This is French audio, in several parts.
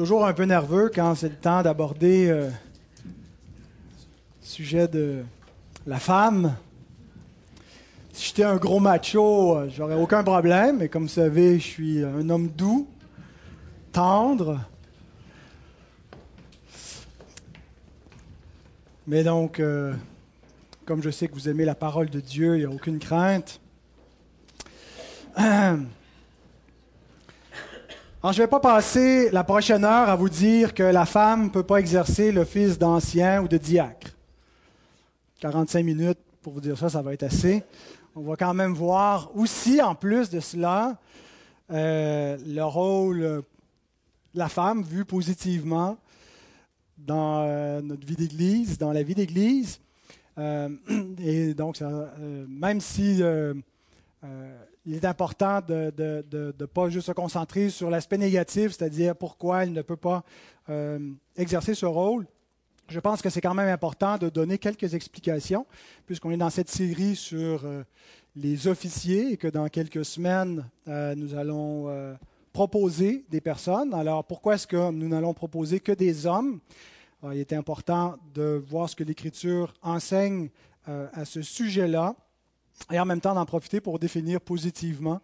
toujours un peu nerveux quand c'est le temps d'aborder euh, le sujet de la femme. Si j'étais un gros macho, euh, j'aurais aucun problème, mais comme vous savez, je suis un homme doux, tendre. Mais donc, euh, comme je sais que vous aimez la parole de Dieu, il n'y a aucune crainte. Alors, je ne vais pas passer la prochaine heure à vous dire que la femme ne peut pas exercer l'office d'ancien ou de diacre. 45 minutes pour vous dire ça, ça va être assez. On va quand même voir aussi, en plus de cela, euh, le rôle de la femme vu positivement dans euh, notre vie d'Église, dans la vie d'Église. Euh, et donc, même si il est important de ne pas juste se concentrer sur l'aspect négatif, c'est-à-dire pourquoi il ne peut pas euh, exercer ce rôle. Je pense que c'est quand même important de donner quelques explications, puisqu'on est dans cette série sur euh, les officiers et que dans quelques semaines, euh, nous allons proposer des personnes. Alors, pourquoi est-ce que nous n'allons proposer que des hommes? Alors, Il est important de voir ce que l'Écriture enseigne à ce sujet-là et en même temps d'en profiter pour définir positivement,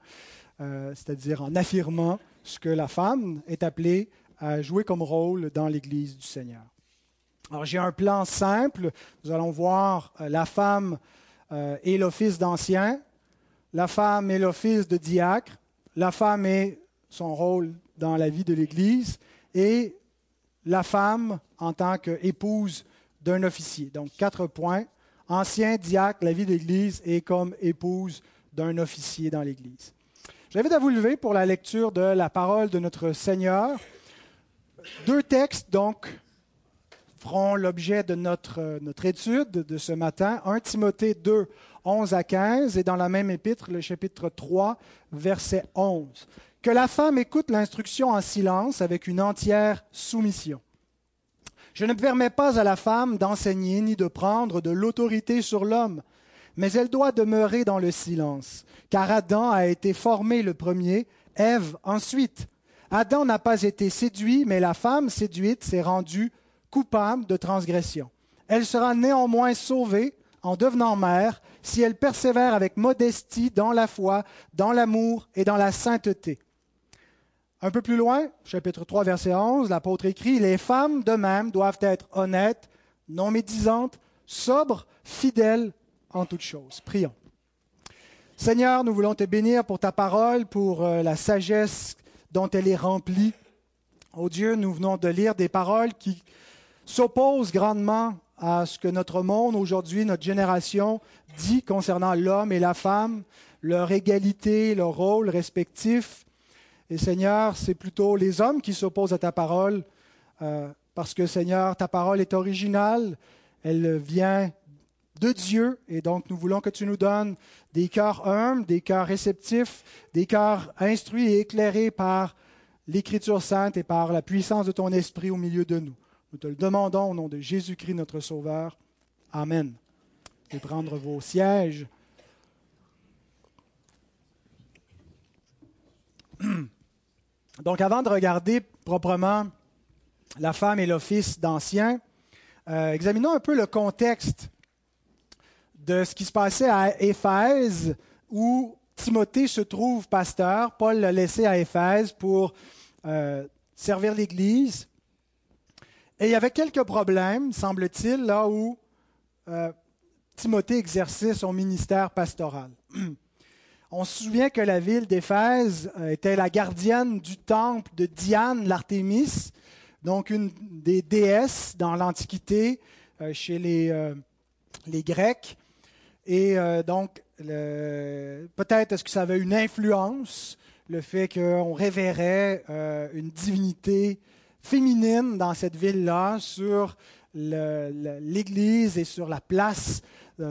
euh, c'est-à-dire en affirmant ce que la femme est appelée à jouer comme rôle dans l'Église du Seigneur. Alors j'ai un plan simple. Nous allons voir euh, la femme euh, et l'office d'ancien, la femme et l'office de diacre, la femme et son rôle dans la vie de l'Église, et la femme en tant qu'épouse d'un officier. Donc quatre points ancien diacre, la vie d'Église et comme épouse d'un officier dans l'Église. J'invite à vous lever pour la lecture de la parole de notre Seigneur. Deux textes, donc, feront l'objet de notre, notre étude de ce matin. 1 Timothée 2, 11 à 15, et dans la même épître, le chapitre 3, verset 11. Que la femme écoute l'instruction en silence avec une entière soumission. Je ne permets pas à la femme d'enseigner ni de prendre de l'autorité sur l'homme, mais elle doit demeurer dans le silence, car Adam a été formé le premier, Ève ensuite. Adam n'a pas été séduit, mais la femme séduite s'est rendue coupable de transgression. Elle sera néanmoins sauvée en devenant mère si elle persévère avec modestie dans la foi, dans l'amour et dans la sainteté. Un peu plus loin, chapitre 3, verset 11, l'apôtre écrit, Les femmes de même doivent être honnêtes, non médisantes, sobres, fidèles en toutes choses. Prions. Seigneur, nous voulons te bénir pour ta parole, pour euh, la sagesse dont elle est remplie. Ô Dieu, nous venons de lire des paroles qui s'opposent grandement à ce que notre monde aujourd'hui, notre génération dit concernant l'homme et la femme, leur égalité, leur rôle respectif. Et Seigneur, c'est plutôt les hommes qui s'opposent à ta parole, euh, parce que Seigneur, ta parole est originale, elle vient de Dieu, et donc nous voulons que tu nous donnes des cœurs humbles, des cœurs réceptifs, des cœurs instruits et éclairés par l'Écriture sainte et par la puissance de ton Esprit au milieu de nous. Nous te le demandons au nom de Jésus-Christ, notre Sauveur. Amen. Et prendre vos sièges. Donc, avant de regarder proprement la femme et l'office d'ancien, euh, examinons un peu le contexte de ce qui se passait à Éphèse, où Timothée se trouve pasteur. Paul l'a laissé à Éphèse pour euh, servir l'Église. Et il y avait quelques problèmes, semble-t-il, là où euh, Timothée exerçait son ministère pastoral. On se souvient que la ville d'Éphèse était la gardienne du temple de Diane, l'Artémis, donc une des déesses dans l'Antiquité euh, chez les, euh, les, Grecs. Et euh, donc, peut-être est-ce que ça avait une influence, le fait qu'on révérait une divinité féminine dans cette ville-là sur l'Église et sur la place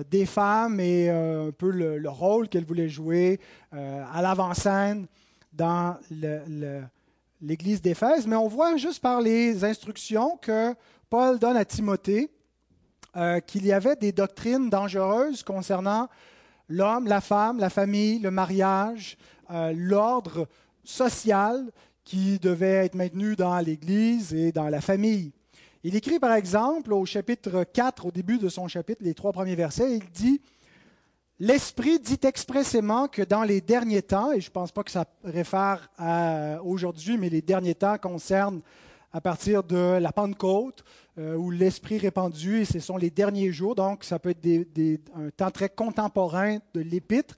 des femmes et un peu le, le rôle qu'elles voulaient jouer à l'avant-scène dans l'Église d'Éphèse. Mais on voit juste par les instructions que Paul donne à Timothée euh, qu'il y avait des doctrines dangereuses concernant l'homme, la femme, la famille, le mariage, euh, l'ordre social qui devaient être maintenus dans l'Église et dans la famille. Il écrit par exemple au chapitre 4, au début de son chapitre, les trois premiers versets, il dit L'Esprit dit expressément que dans les derniers temps, et je ne pense pas que ça réfère à aujourd'hui, mais les derniers temps concernent à partir de la Pentecôte, euh, où l'Esprit répandu, et ce sont les derniers jours, donc ça peut être un temps très contemporain de l'Épître.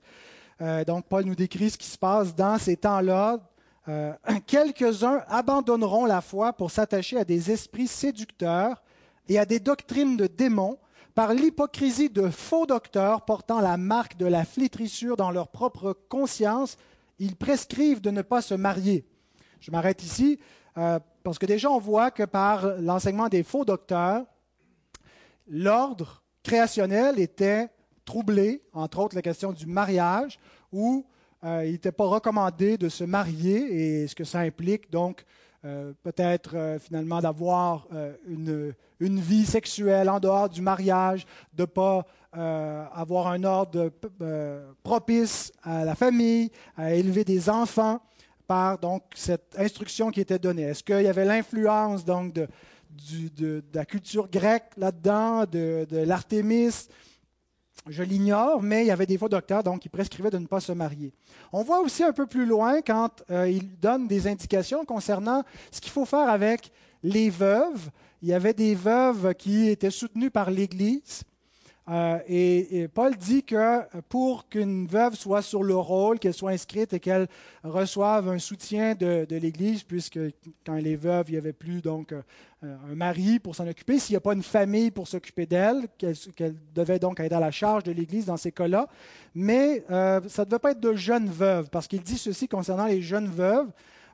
Euh, donc Paul nous décrit ce qui se passe dans ces temps-là, euh, quelques-uns abandonneront la foi pour s'attacher à des esprits séducteurs et à des doctrines de démons par l'hypocrisie de faux docteurs portant la marque de la flétrissure dans leur propre conscience. Ils prescrivent de ne pas se marier. Je m'arrête ici euh, parce que déjà on voit que par l'enseignement des faux docteurs, l'ordre créationnel était troublé, entre autres la question du mariage, où euh, il n'était pas recommandé de se marier et ce que ça implique, donc euh, peut-être euh, finalement d'avoir une, vie sexuelle en dehors du mariage, de ne pas avoir un ordre propice à la famille, à élever des enfants par donc cette instruction qui était donnée. Est-ce qu'il y avait l'influence donc de, de, la culture grecque là-dedans, de, de l'artémis? Je l'ignore, mais il y avait des faux docteurs donc qui prescrivaient de ne pas se marier. On voit aussi un peu plus loin quand euh, il donne des indications concernant ce qu'il faut faire avec les veuves. Il y avait des veuves qui étaient soutenues par l'Église euh, et, Paul dit que pour qu'une veuve soit sur le rôle, qu'elle soit inscrite et qu'elle reçoive un soutien de, l'Église, puisque quand elle est veuve, il n'y avait plus donc euh, un mari pour s'en occuper, s'il n'y a pas une famille pour s'occuper d'elle, qu'elle devait donc être à la charge de l'Église dans ces cas-là. Mais euh, ça ne devait pas être de jeunes veuves, parce qu'il dit ceci concernant les jeunes veuves,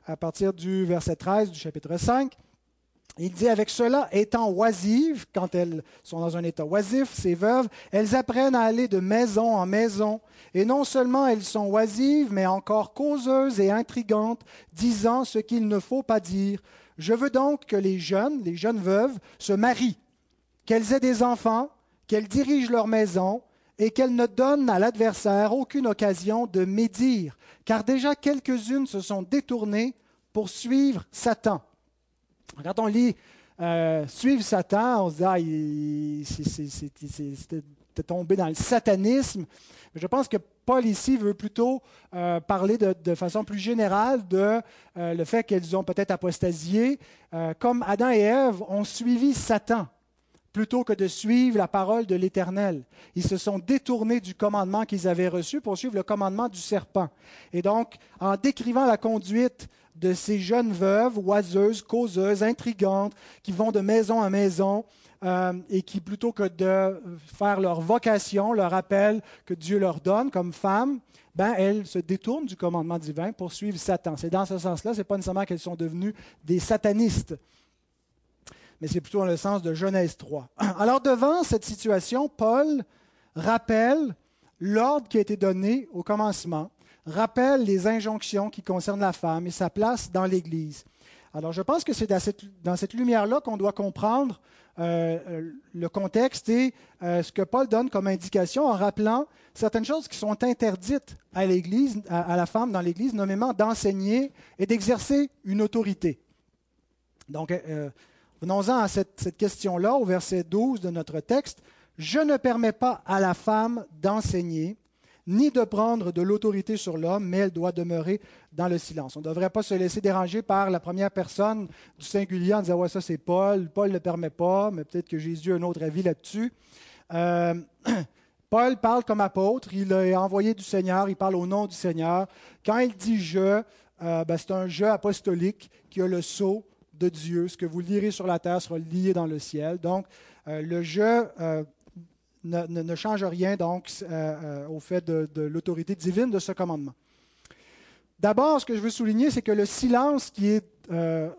à partir du verset 13 du chapitre 5. Il dit avec cela, étant oisives, quand elles sont dans un état oisif, ces veuves, elles apprennent à aller de maison en maison. Et non seulement elles sont oisives, mais encore causeuses et intrigantes, disant ce qu'il ne faut pas dire. Je veux donc que les jeunes, les jeunes veuves, se marient, qu'elles aient des enfants, qu'elles dirigent leur maison, et qu'elles ne donnent à l'adversaire aucune occasion de médire, car déjà quelques-unes se sont détournées pour suivre Satan. Quand on lit euh, Suivre Satan, on se dit ah, c'était tombé dans le satanisme. Je pense que Paul ici veut plutôt euh, parler de, façon plus générale de euh, le fait qu'elles ont peut-être apostasié, comme Adam et Ève ont suivi Satan plutôt que de suivre la parole de l'Éternel. Ils se sont détournés du commandement qu'ils avaient reçu pour suivre le commandement du serpent. Et donc, en décrivant la conduite de ces jeunes veuves, oiseuses, causeuses, intrigantes, qui vont de maison en maison euh, et qui, plutôt que de faire leur vocation, leur appel que Dieu leur donne comme femmes, ben, elles se détournent du commandement divin pour suivre Satan. C'est dans ce sens-là, ce n'est pas nécessairement qu'elles sont devenues des satanistes, mais c'est plutôt dans le sens de Genèse 3. Alors devant cette situation, Paul rappelle l'ordre qui a été donné au commencement rappelle les injonctions qui concernent la femme et sa place dans l'Église. Alors je pense que c'est dans cette, lumière-là qu'on doit comprendre euh, euh, le contexte et euh, ce que Paul donne comme indication en rappelant certaines choses qui sont interdites à l'Église, à, la femme dans l'Église, nommément d'enseigner et d'exercer une autorité. Donc, venons-en à cette, cette question-là, au verset 12 de notre texte. Je ne permets pas à la femme d'enseigner ni de prendre de l'autorité sur l'homme, mais elle doit demeurer dans le silence. On ne devrait pas se laisser déranger par la première personne du singulier en disant Ouais, ça c'est Paul, Paul ne le permet pas, mais peut-être que Jésus a un autre avis là-dessus. Euh, Paul parle comme apôtre, il est envoyé du Seigneur, il parle au nom du Seigneur. Quand il dit je, euh, ben, c'est un je apostolique qui a le sceau de Dieu. Ce que vous lirez sur la terre sera lié dans le ciel. Donc, euh, le je ne, change rien donc euh, euh, au fait de, l'autorité divine de ce commandement. D'abord, ce que je veux souligner, c'est que le silence qui est euh,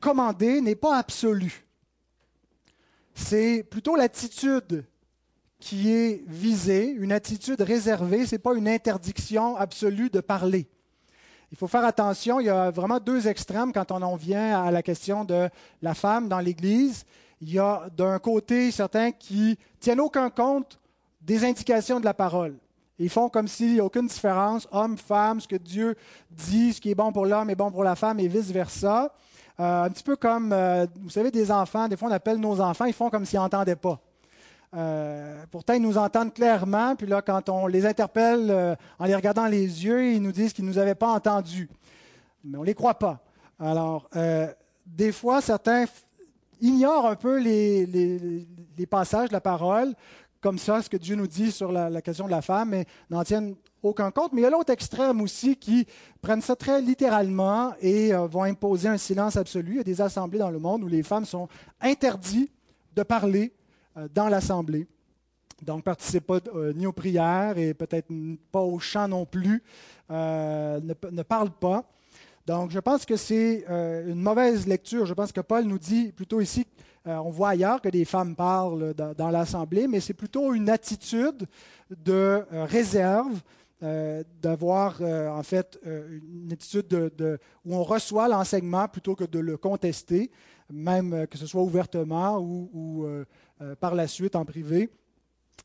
commandé n'est pas absolu. C'est plutôt l'attitude qui est visée, une attitude réservée, ce n'est pas une interdiction absolue de parler. Il faut faire attention, il y a vraiment deux extrêmes quand on en vient à la question de la femme dans l'Église il y a d'un côté certains qui tiennent aucun compte des indications de la parole Ils font comme s'il n'y a aucune différence, homme, femme, ce que Dieu dit, ce qui est bon pour l'homme est bon pour la femme et vice-versa. Euh, un petit peu comme, euh, vous savez, des enfants, des fois on appelle nos enfants, ils font comme s'ils n'entendaient pas. Euh, pourtant, ils nous entendent clairement, puis là, quand on les interpelle en les regardant les yeux, ils nous disent qu'ils ne nous avaient pas entendus. Mais on ne les croit pas. Alors, des fois, certains ignorent un peu les, passages de la parole, comme ça, ce que Dieu nous dit sur la, question de la femme, mais n'en tiennent aucun compte. Mais il y a l'autre extrême aussi qui prennent ça très littéralement et euh, vont imposer un silence absolu. Il y a des assemblées dans le monde où les femmes sont interdites de parler euh, dans l'assemblée. Donc, ne participent pas euh, ni aux prières et peut-être pas au chant non plus, ne, ne parlent pas. Donc, je pense que c'est une mauvaise lecture. Je pense que Paul nous dit plutôt ici, on voit ailleurs que des femmes parlent dans, l'Assemblée, mais c'est plutôt une attitude de réserve, euh, d'avoir euh, en fait euh, une attitude de, où on reçoit l'enseignement plutôt que de le contester, même que ce soit ouvertement ou, par la suite en privé.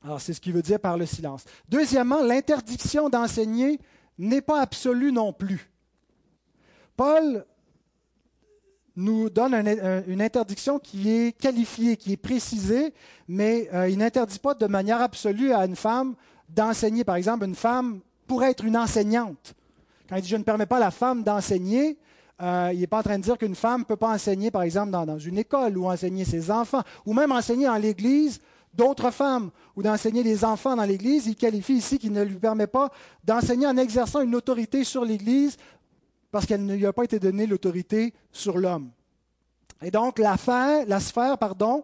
Alors c'est ce qu'il veut dire par le silence. Deuxièmement, l'interdiction d'enseigner n'est pas absolue non plus. Paul nous donne une interdiction qui est qualifiée, qui est précisée, mais il n'interdit pas de manière absolue à une femme d'enseigner. Par exemple, une femme pourrait être une enseignante. Quand il dit je ne permets pas à la femme d'enseigner, euh, il n'est pas en train de dire qu'une femme ne peut pas enseigner, par exemple, dans, une école ou enseigner ses enfants, ou même enseigner dans l'Église d'autres femmes, ou d'enseigner les enfants dans l'Église. Il qualifie ici qu'il ne lui permet pas d'enseigner en exerçant une autorité sur l'Église parce qu'elle ne lui a pas été donnée l'autorité sur l'homme. Et donc, la, la sphère pardon,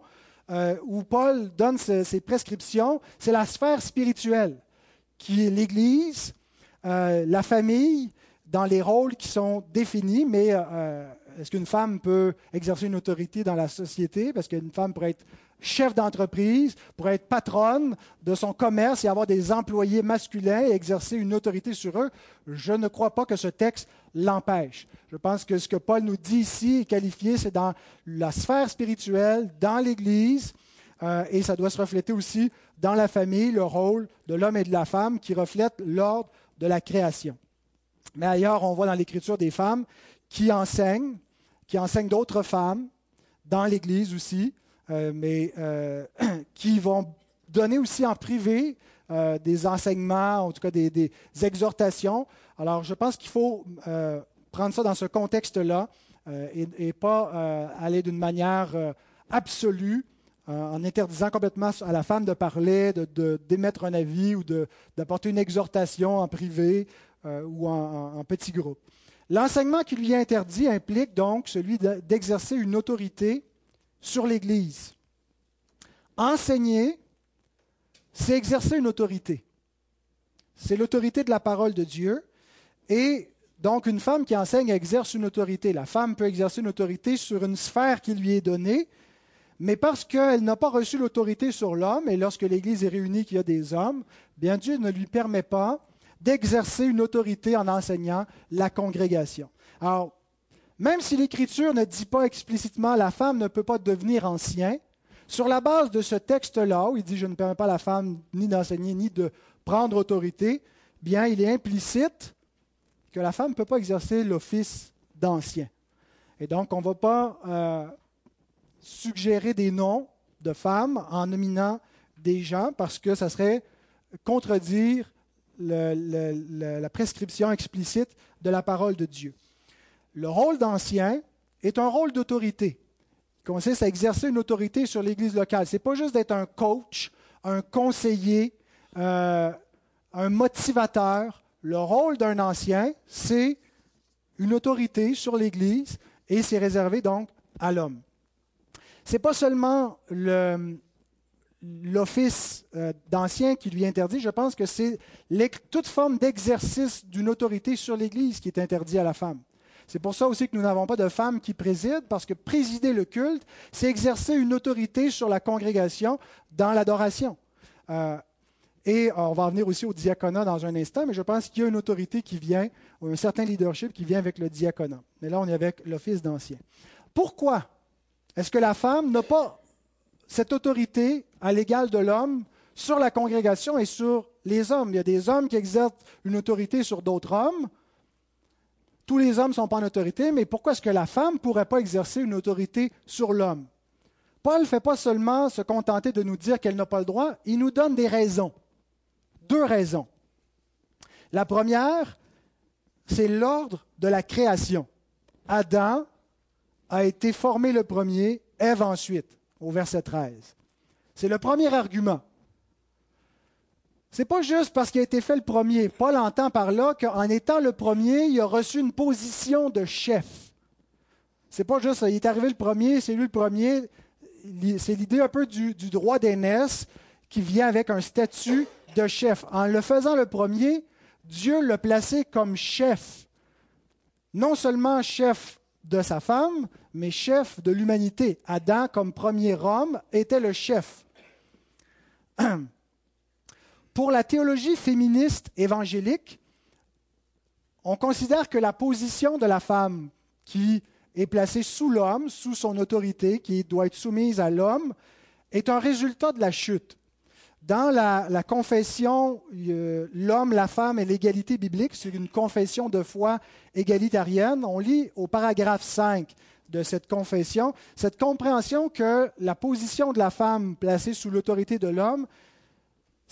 euh, où Paul donne ses prescriptions, c'est la sphère spirituelle qui est l'Église, euh, la famille, dans les rôles qui sont définis, mais euh, est-ce qu'une femme peut exercer une autorité dans la société? Parce qu'une femme pourrait être chef d'entreprise, pourrait être patronne de son commerce et avoir des employés masculins et exercer une autorité sur eux. Je ne crois pas que ce texte l'empêche. Je pense que ce que Paul nous dit ici est qualifié, c'est dans la sphère spirituelle, dans l'Église, euh, et ça doit se refléter aussi dans la famille, le rôle de l'homme et de la femme qui reflète l'ordre de la création. Mais ailleurs, on voit dans l'Écriture des femmes qui enseignent, qui enseignent d'autres femmes, dans l'Église aussi, euh, mais euh, qui vont donner aussi en privé des enseignements, en tout cas des, des exhortations. Alors, je pense qu'il faut prendre ça dans ce contexte-là et, et, pas aller d'une manière absolue en interdisant complètement à la femme de parler, d'émettre un avis ou d'apporter une exhortation en privé euh, ou en, petit groupe. L'enseignement qui lui est interdit implique donc celui d'exercer une autorité sur l'Église. Enseigner, c'est exercer une autorité. C'est l'autorité de la parole de Dieu. Et donc, une femme qui enseigne exerce une autorité. La femme peut exercer une autorité sur une sphère qui lui est donnée, mais parce qu'elle n'a pas reçu l'autorité sur l'homme, et lorsque l'Église est réunie qu'il y a des hommes, bien Dieu ne lui permet pas d'exercer une autorité en enseignant la congrégation. Alors, même si l'Écriture ne dit pas explicitement la femme ne peut pas devenir ancien, sur la base de ce texte-là, où il dit je ne permets pas à la femme ni d'enseigner ni de prendre autorité, bien il est implicite que la femme ne peut pas exercer l'office d'ancien. Et donc, on ne va pas euh, suggérer des noms de femmes en nominant des gens parce que ça serait contredire la prescription explicite de la parole de Dieu. Le rôle d'ancien est un rôle d'autorité. Il consiste à exercer une autorité sur l'Église locale. Ce n'est pas juste d'être un coach, un conseiller, euh, un motivateur. Le rôle d'un ancien, c'est une autorité sur l'Église et c'est réservé donc à l'homme n'est pas seulement l'office euh, d'ancien qui lui interdit, je pense que c'est toute forme d'exercice d'une autorité sur l'Église qui est interdit à la femme. C'est pour ça aussi que nous n'avons pas de femmes qui président, parce que présider le culte, c'est exercer une autorité sur la congrégation dans l'adoration. Euh, et euh, on va revenir aussi au diaconat dans un instant, mais je pense qu'il y a une autorité qui vient, ou un certain leadership qui vient avec le diaconat. Mais là, on est avec l'office d'ancien. Pourquoi est-ce que la femme n'a pas cette autorité à l'égal de l'homme sur la congrégation et sur les hommes? Il y a des hommes qui exercent une autorité sur d'autres hommes. Tous les hommes ne sont pas en autorité, mais pourquoi est-ce que la femme ne pourrait pas exercer une autorité sur l'homme? Paul ne fait pas seulement se contenter de nous dire qu'elle n'a pas le droit, il nous donne des raisons. Deux raisons. La première, c'est l'ordre de la création. Adam a été formé le premier, Ève ensuite, au verset 13. C'est le premier argument. C'est pas juste parce qu'il a été fait le premier. Paul entend par là qu'en étant le premier, il a reçu une position de chef. C'est pas juste, il est arrivé le premier, c'est lui le premier. C'est l'idée un peu du, droit d'aînesse qui vient avec un statut de chef. En le faisant le premier, Dieu l'a placé comme chef. Non seulement chef de sa femme, mais chef de l'humanité. Adam, comme premier homme, était le chef. Pour la théologie féministe évangélique, on considère que la position de la femme qui est placée sous l'homme, sous son autorité, qui doit être soumise à l'homme, est un résultat de la chute. Dans la, confession, euh, l'homme, la femme et l'égalité biblique, c'est une confession de foi égalitarienne. On lit au paragraphe 5 de cette confession cette compréhension que la position de la femme placée sous l'autorité de l'homme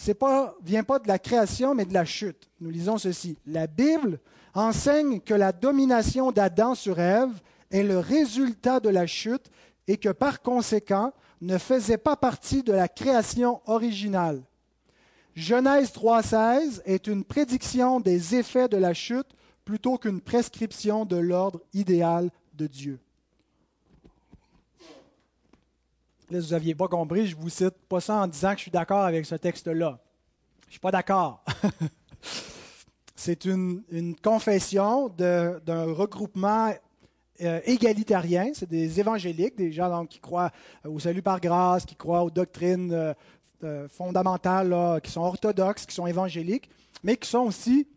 ne pas, vient pas de la création, mais de la chute. Nous lisons ceci. La Bible enseigne que la domination d'Adam sur Ève est le résultat de la chute et que par conséquent ne faisait pas partie de la création originale. Genèse 3.16 est une prédiction des effets de la chute plutôt qu'une prescription de l'ordre idéal de Dieu. Là, vous n'aviez pas compris, je vous cite pas ça en disant que je suis d'accord avec ce texte-là. Je ne suis pas d'accord. C'est une, confession d'un regroupement euh, égalitarien. C'est des évangéliques, des gens qui croient au salut par grâce, qui croient aux doctrines euh, euh, fondamentales, qui sont orthodoxes, qui sont évangéliques, mais qui sont aussi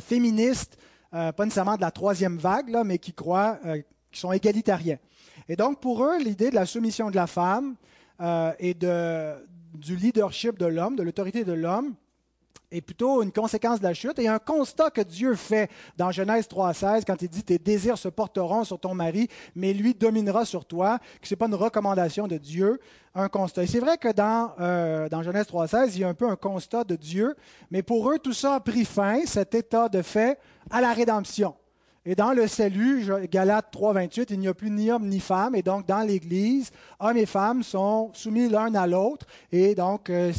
féministes, pas nécessairement de la troisième vague, mais qui croient, qui sont égalitariens. Et donc, pour eux, l'idée de la soumission de la femme euh, et de, du leadership de l'homme, de l'autorité de l'homme, est plutôt une conséquence de la chute et un constat que Dieu fait dans Genèse 3.16 quand il dit tes désirs se porteront sur ton mari, mais lui dominera sur toi, que ce n'est pas une recommandation de Dieu, un constat. Et c'est vrai que dans, euh, dans Genèse 3.16, il y a un peu un constat de Dieu, mais pour eux, tout ça a pris fin, cet état de fait, à la rédemption. Et dans le salut, Galates 3, 28, il n'y a plus ni homme ni femme. Et donc, dans l'Église, hommes et femmes sont soumis l'un à l'autre. Et donc, euh,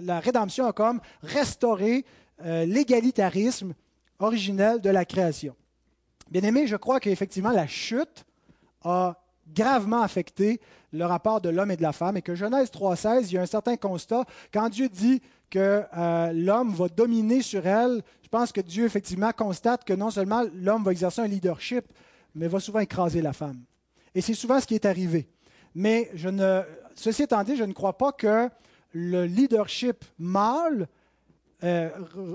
la rédemption a comme restauré euh, l'égalitarisme originel de la création. Bien aimé, je crois qu'effectivement, la chute a gravement affecté le rapport de l'homme et de la femme et que Genèse 3.16, il y a un certain constat. Quand Dieu dit que euh, l'homme va dominer sur elle, je pense que Dieu effectivement constate que non seulement l'homme va exercer un leadership, mais va souvent écraser la femme. Et c'est souvent ce qui est arrivé. Mais je ne, ceci étant dit, je ne crois pas que le leadership mâle euh,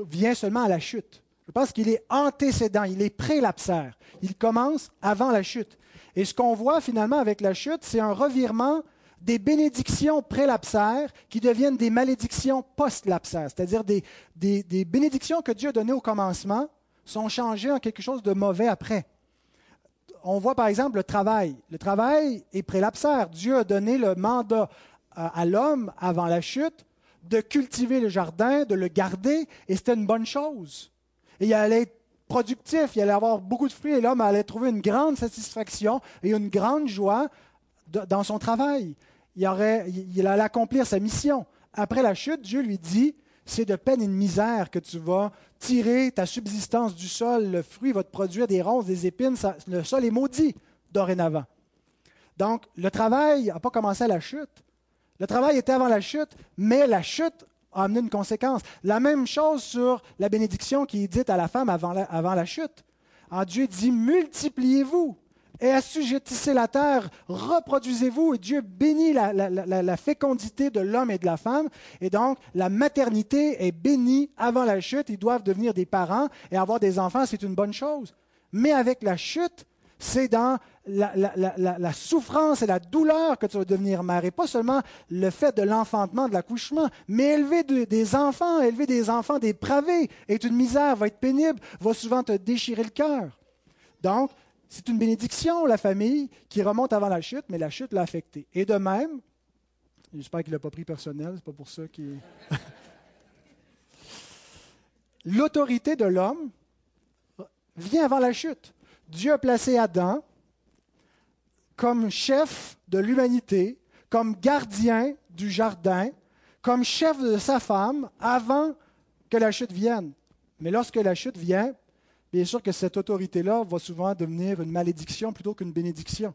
vient seulement à la chute. Je pense qu'il est antécédent, il est prélapsaire. Il commence avant la chute. Et ce qu'on voit finalement avec la chute, c'est un revirement des bénédictions prélapsaires qui deviennent des malédictions post-lapsaires, c'est-à-dire des, des, bénédictions que Dieu a données au commencement sont changées en quelque chose de mauvais après. On voit par exemple le travail. Le travail est prélapsaire. Dieu a donné le mandat à, l'homme avant la chute de cultiver le jardin, de le garder, et c'était une bonne chose. Il allait être productif, il allait avoir beaucoup de fruits, et l'homme allait trouver une grande satisfaction et une grande joie dans son travail il, allait accomplir sa mission. Après la chute, Dieu lui dit, c'est de peine et de misère que tu vas tirer ta subsistance du sol, le fruit va te produire des ronces, des épines, le sol est maudit dorénavant. Donc, le travail n'a pas commencé à la chute. Le travail était avant la chute, mais la chute a amené une conséquence. La même chose sur la bénédiction qui est dite à la femme avant la, chute. Dieu dit, multipliez-vous et assujettissez la terre, reproduisez-vous, et Dieu bénit la, fécondité de l'homme et de la femme, et donc la maternité est bénie avant la chute, ils doivent devenir des parents et avoir des enfants, c'est une bonne chose. Mais avec la chute, C'est dans la, souffrance et la douleur que tu vas devenir mère. Et pas seulement le fait de l'enfantement, de l'accouchement, mais élever des enfants, élever des enfants dépravés est une misère, va être pénible, va souvent te déchirer le cœur. Donc, c'est une bénédiction, la famille, qui remonte avant la chute, mais la chute l'a affecté. Et de même, j'espère qu'il ne l'a pas pris personnel, c'est pas pour ça qu'il. L'autorité de l'homme vient avant la chute. Dieu a placé Adam comme chef de l'humanité, comme gardien du jardin, comme chef de sa femme avant que la chute vienne. Mais lorsque la chute vient, bien sûr que cette autorité-là va souvent devenir une malédiction plutôt qu'une bénédiction.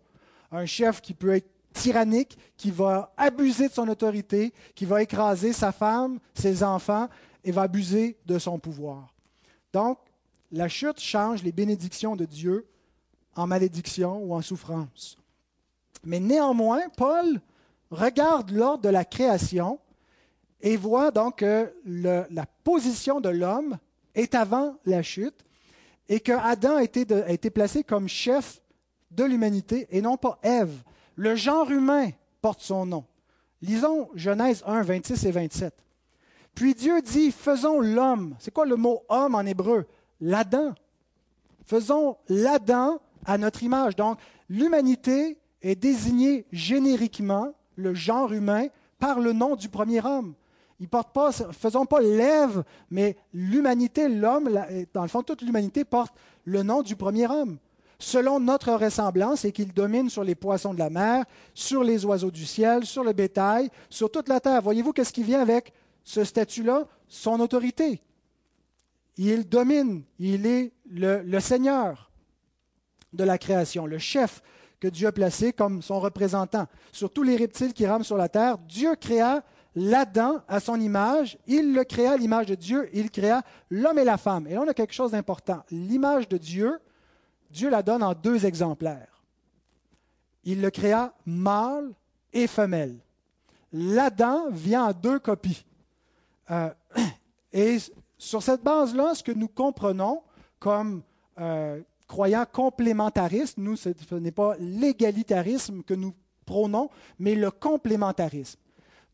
Un chef qui peut être tyrannique, qui va abuser de son autorité, qui va écraser sa femme, ses enfants, et va abuser de son pouvoir. Donc, la chute change les bénédictions de Dieu en malédiction ou en souffrance. Mais néanmoins, Paul regarde l'ordre de la création et voit donc que la position de l'homme est avant la chute et que Adam a été, placé comme chef de l'humanité et non pas Ève. Le genre humain porte son nom. Lisons Genèse 1, 26 et 27. Puis Dieu dit, faisons l'homme. C'est quoi le mot homme en hébreu? L'Adam. Faisons l'Adam à notre image. Donc, l'humanité est désignée génériquement, le genre humain, par le nom du premier homme. Il porte pas, faisons pas l'Ève, mais l'humanité, l'homme, dans le fond, toute l'humanité porte le nom du premier homme. Selon notre ressemblance, et qu'il domine sur les poissons de la mer, sur les oiseaux du ciel, sur le bétail, sur toute la terre. Voyez-vous qu'est-ce qui vient avec ce statut-là? Son autorité. Il domine, il est le, le Seigneur de la création, le chef que Dieu a placé comme son représentant. Sur tous les reptiles qui rament sur la terre, Dieu créa l'Adam à son image, il le créa à l'image de Dieu, il créa l'homme et la femme. Et là, on a quelque chose d'important. L'image de Dieu, Dieu la donne en deux exemplaires. Il le créa mâle et femelle. L'Adam vient en deux copies. Euh, et sur cette base-là, ce que nous comprenons comme euh, croyants complémentaristes, nous, ce n'est pas l'égalitarisme que nous prônons, mais le complémentarisme.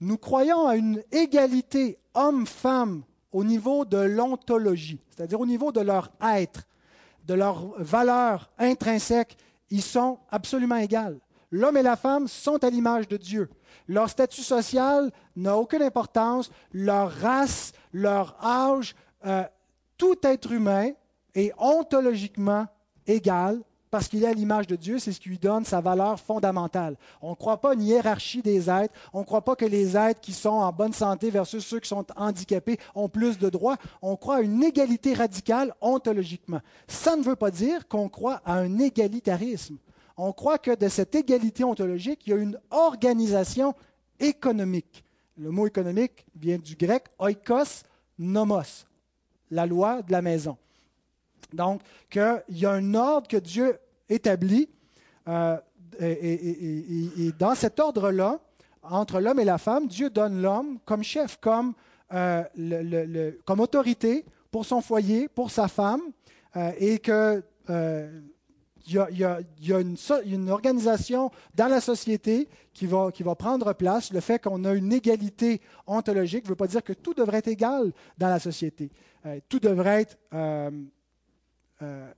Nous croyons à une égalité homme-femme au niveau de l'ontologie, c'est-à-dire au niveau de leur être, de leur valeur intrinsèque. Ils sont absolument égales. L'homme et la femme sont à l'image de Dieu. Leur statut social n'a aucune importance. Leur race, leur âge, euh, tout être humain est ontologiquement égal parce qu'il est à l'image de Dieu, c'est ce qui lui donne sa valeur fondamentale. On ne croit pas une hiérarchie des êtres, on ne croit pas que les êtres qui sont en bonne santé versus ceux qui sont handicapés ont plus de droits, on croit à une égalité radicale ontologiquement. Ça ne veut pas dire qu'on croit à un égalitarisme. On croit que de cette égalité ontologique, il y a une organisation économique. Le mot économique vient du grec oikos nomos, la loi de la maison. Donc, qu'il y a un ordre que Dieu établit, euh, et, dans cet ordre-là, entre l'homme et la femme, Dieu donne l'homme comme chef, comme, euh, comme autorité pour son foyer, pour sa femme, euh, et que il y a, une, organisation dans la société qui va, qui va prendre place. Le fait qu'on a une égalité ontologique ne veut pas dire que tout devrait être égal dans la société. tout devrait être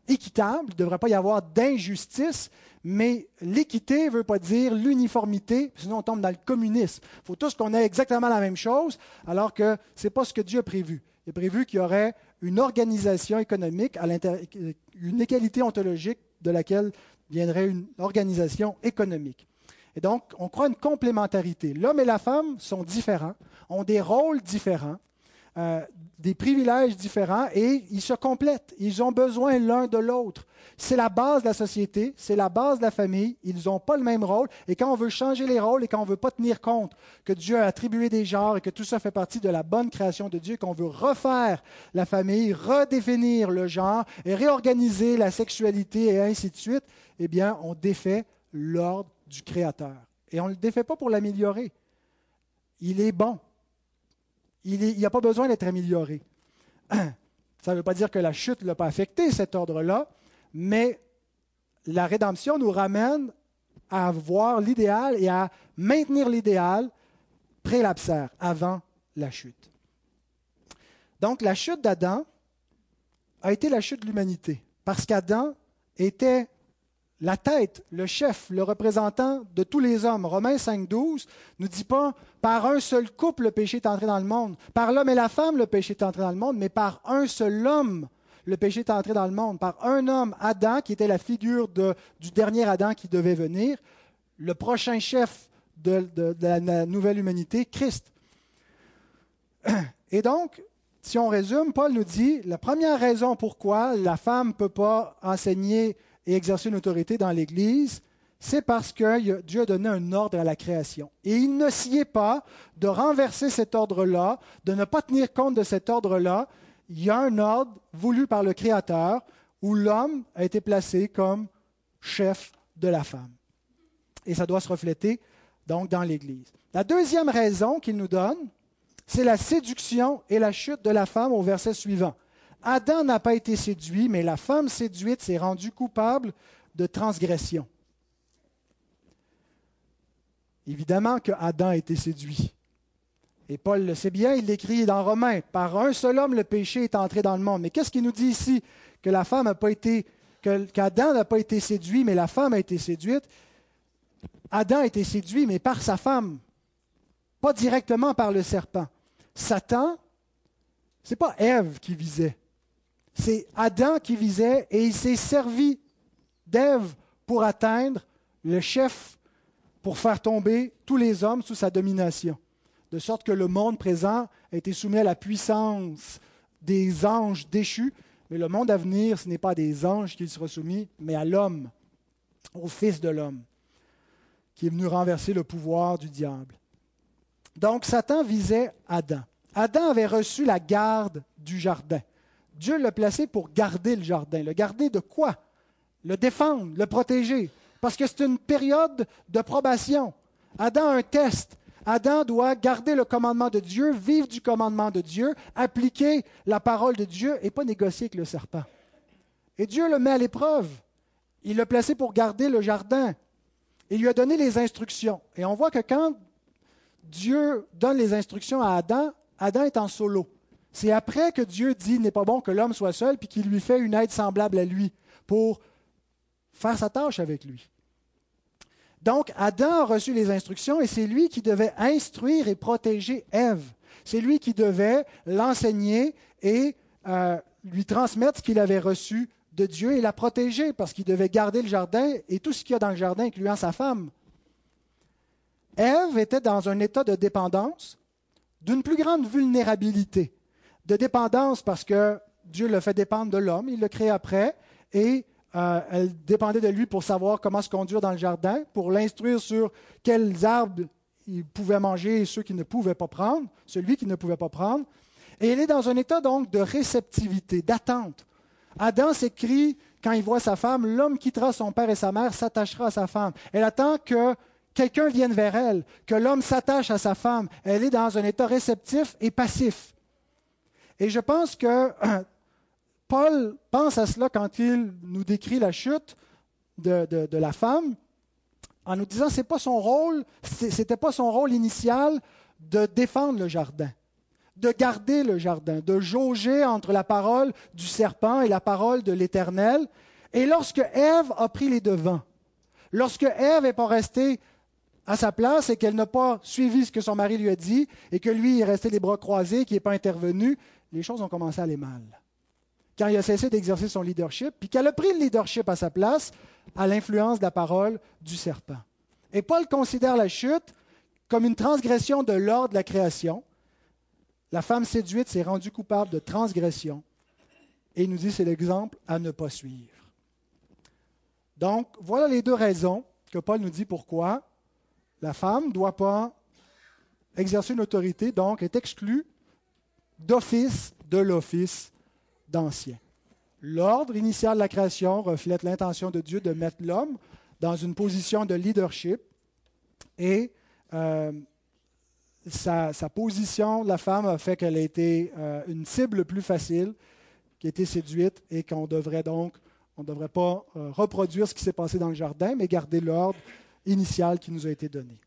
équitable, il ne devrait pas y avoir d'injustice, mais l'équité ne veut pas dire l'uniformité, sinon on tombe dans le communisme. Il faut tous qu'on ait exactement la même chose, alors que ce n'est pas ce que Dieu a prévu. Il a prévu qu'il y aurait une organisation économique, à une égalité ontologique de laquelle viendrait une organisation économique. Et donc, on croit une complémentarité. L'homme et la femme sont différents, ont des rôles différents, euh, des privilèges différents et ils se complètent. Ils ont besoin l'un de l'autre. C'est la base de la société, c'est la base de la famille. Ils n'ont pas le même rôle. Et quand on veut changer les rôles et quand on ne veut pas tenir compte que Dieu a attribué des genres et que tout ça fait partie de la bonne création de Dieu, qu'on veut refaire la famille, redéfinir le genre et réorganiser la sexualité et ainsi de suite, eh bien, on défait l'ordre du Créateur. Et on ne le défait pas pour l'améliorer. Il est bon. Il n'y a pas besoin d'être amélioré. Ça ne veut pas dire que la chute ne l'a pas affecté, cet ordre-là, mais la rédemption nous ramène à voir l'idéal et à maintenir l'idéal prélapsaire, avant la chute. Donc la chute d'Adam a été la chute de l'humanité, parce qu'Adam était la tête, le chef, le représentant de tous les hommes. Romains 5.12 ne dit pas par un seul couple le péché est entré dans le monde, par l'homme et la femme le péché est entré dans le monde, mais par un seul homme le péché est entré dans le monde, par un homme, Adam, qui était la figure du dernier Adam qui devait venir, le prochain chef de, de la nouvelle humanité, Christ. Et donc, si on résume, Paul nous dit, la première raison pourquoi la femme ne peut pas enseigner et exercer une autorité dans l'Église, c'est parce que Dieu a donné un ordre à la création. Et il ne s'y est pas de renverser cet ordre-là, de ne pas tenir compte de cet ordre-là. Il y a un ordre voulu par le Créateur où l'homme a été placé comme chef de la femme. Et ça doit se refléter donc dans l'Église. La deuxième raison qu'il nous donne, c'est la séduction et la chute de la femme au verset suivant. Adam n'a pas été séduit, mais la femme séduite s'est rendue coupable de transgression. Évidemment que Adam a été séduit. Et Paul le sait bien, il l'écrit dans Romains, par un seul homme le péché est entré dans le monde. Mais qu'est-ce qu'il nous dit ici? Que la femme n'a pas été, qu'Adam n'a pas été séduit, mais la femme a été séduite. Adam a été séduit, mais par sa femme, pas directement par le serpent. Satan, ce n'est pas Ève qui visait, c'est Adam qui visait et il s'est servi d'Ève pour atteindre le chef, pour faire tomber tous les hommes sous sa domination. De sorte que le monde présent a été soumis à la puissance des anges déchus, mais le monde à venir, ce n'est pas des anges qui sera soumis, mais à l'homme, au Fils de l'homme, qui est venu renverser le pouvoir du diable. Donc Satan visait Adam. Adam avait reçu la garde du jardin. Dieu l'a placé pour garder le jardin. Le garder de quoi? Le défendre, le protéger. Parce que c'est une période de probation. Adam a un test. Adam doit garder le commandement de Dieu, vivre du commandement de Dieu, appliquer la parole de Dieu et pas négocier avec le serpent. Et Dieu le met à l'épreuve. Il l'a placé pour garder le jardin. Il lui a donné les instructions. Et on voit que quand Dieu donne les instructions à Adam, Adam est en solo. C'est après que Dieu dit n'est pas bon que l'homme soit seul, puis qu'il lui fait une aide semblable à lui pour faire sa tâche avec lui. Donc, Adam a reçu les instructions et c'est lui qui devait instruire et protéger Ève. C'est lui qui devait l'enseigner et euh, lui transmettre ce qu'il avait reçu de Dieu et la protéger parce qu'il devait garder le jardin et tout ce qu'il y a dans le jardin, incluant sa femme. Ève était dans un état de dépendance, d'une plus grande vulnérabilité de dépendance parce que Dieu le fait dépendre de l'homme, il le crée après, et euh, elle dépendait de lui pour savoir comment se conduire dans le jardin, pour l'instruire sur quels arbres il pouvait manger et ceux qu'il ne pouvait pas prendre, celui qu'il ne pouvait pas prendre. Et elle est dans un état donc de réceptivité, d'attente. Adam s'écrit, quand il voit sa femme, l'homme quittera son père et sa mère, s'attachera à sa femme. Elle attend que quelqu'un vienne vers elle, que l'homme s'attache à sa femme. Elle est dans un état réceptif et passif. Et je pense que Paul pense à cela quand il nous décrit la chute de, la femme, en nous disant que ce pas son rôle, c'était pas son rôle initial de défendre le jardin, de garder le jardin, de jauger entre la parole du serpent et la parole de l'Éternel. Et lorsque Ève a pris les devants, lorsque Ève n'est pas restée à sa place et qu'elle n'a pas suivi ce que son mari lui a dit et que lui est resté les bras croisés, qui n'est pas intervenu, les choses ont commencé à aller mal. Quand il a cessé d'exercer son leadership, puis qu'elle a pris le leadership à sa place à l'influence de la parole du serpent. Et Paul considère la chute comme une transgression de l'ordre de la création. La femme séduite s'est rendue coupable de transgression. Et il nous dit c'est l'exemple à ne pas suivre. Donc, voilà les deux raisons que Paul nous dit pourquoi la femme ne doit pas exercer une autorité, donc est exclue d'office de l'office d'ancien. L'ordre initial de la création reflète l'intention de Dieu de mettre l'homme dans une position de leadership et euh, sa, position de la femme a fait qu'elle a été euh, une cible plus facile, qui a été séduite et qu'on devrait donc On ne devrait pas euh, reproduire ce qui s'est passé dans le jardin, mais garder l'ordre initial qui nous a été donné.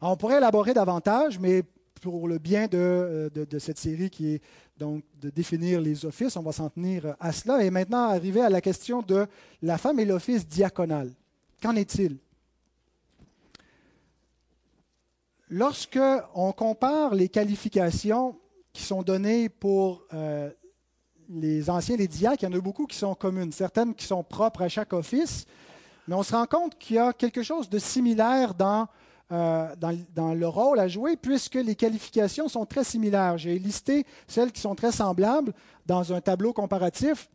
on pourrait élaborer davantage, mais pour le bien de, de, cette série qui est donc de définir les offices, on va s'en tenir à cela. Et maintenant, arriver à la question de la femme et l'office diaconal. Qu'en est-il? Lorsque on compare les qualifications qui sont données pour euh, les anciens, les diacres, il y en a beaucoup qui sont communes, certaines qui sont propres à chaque office, mais on se rend compte qu'il y a quelque chose de similaire dans, euh, dans, le rôle à jouer, puisque les qualifications sont très similaires. J'ai listé celles qui sont très semblables dans un tableau comparatif.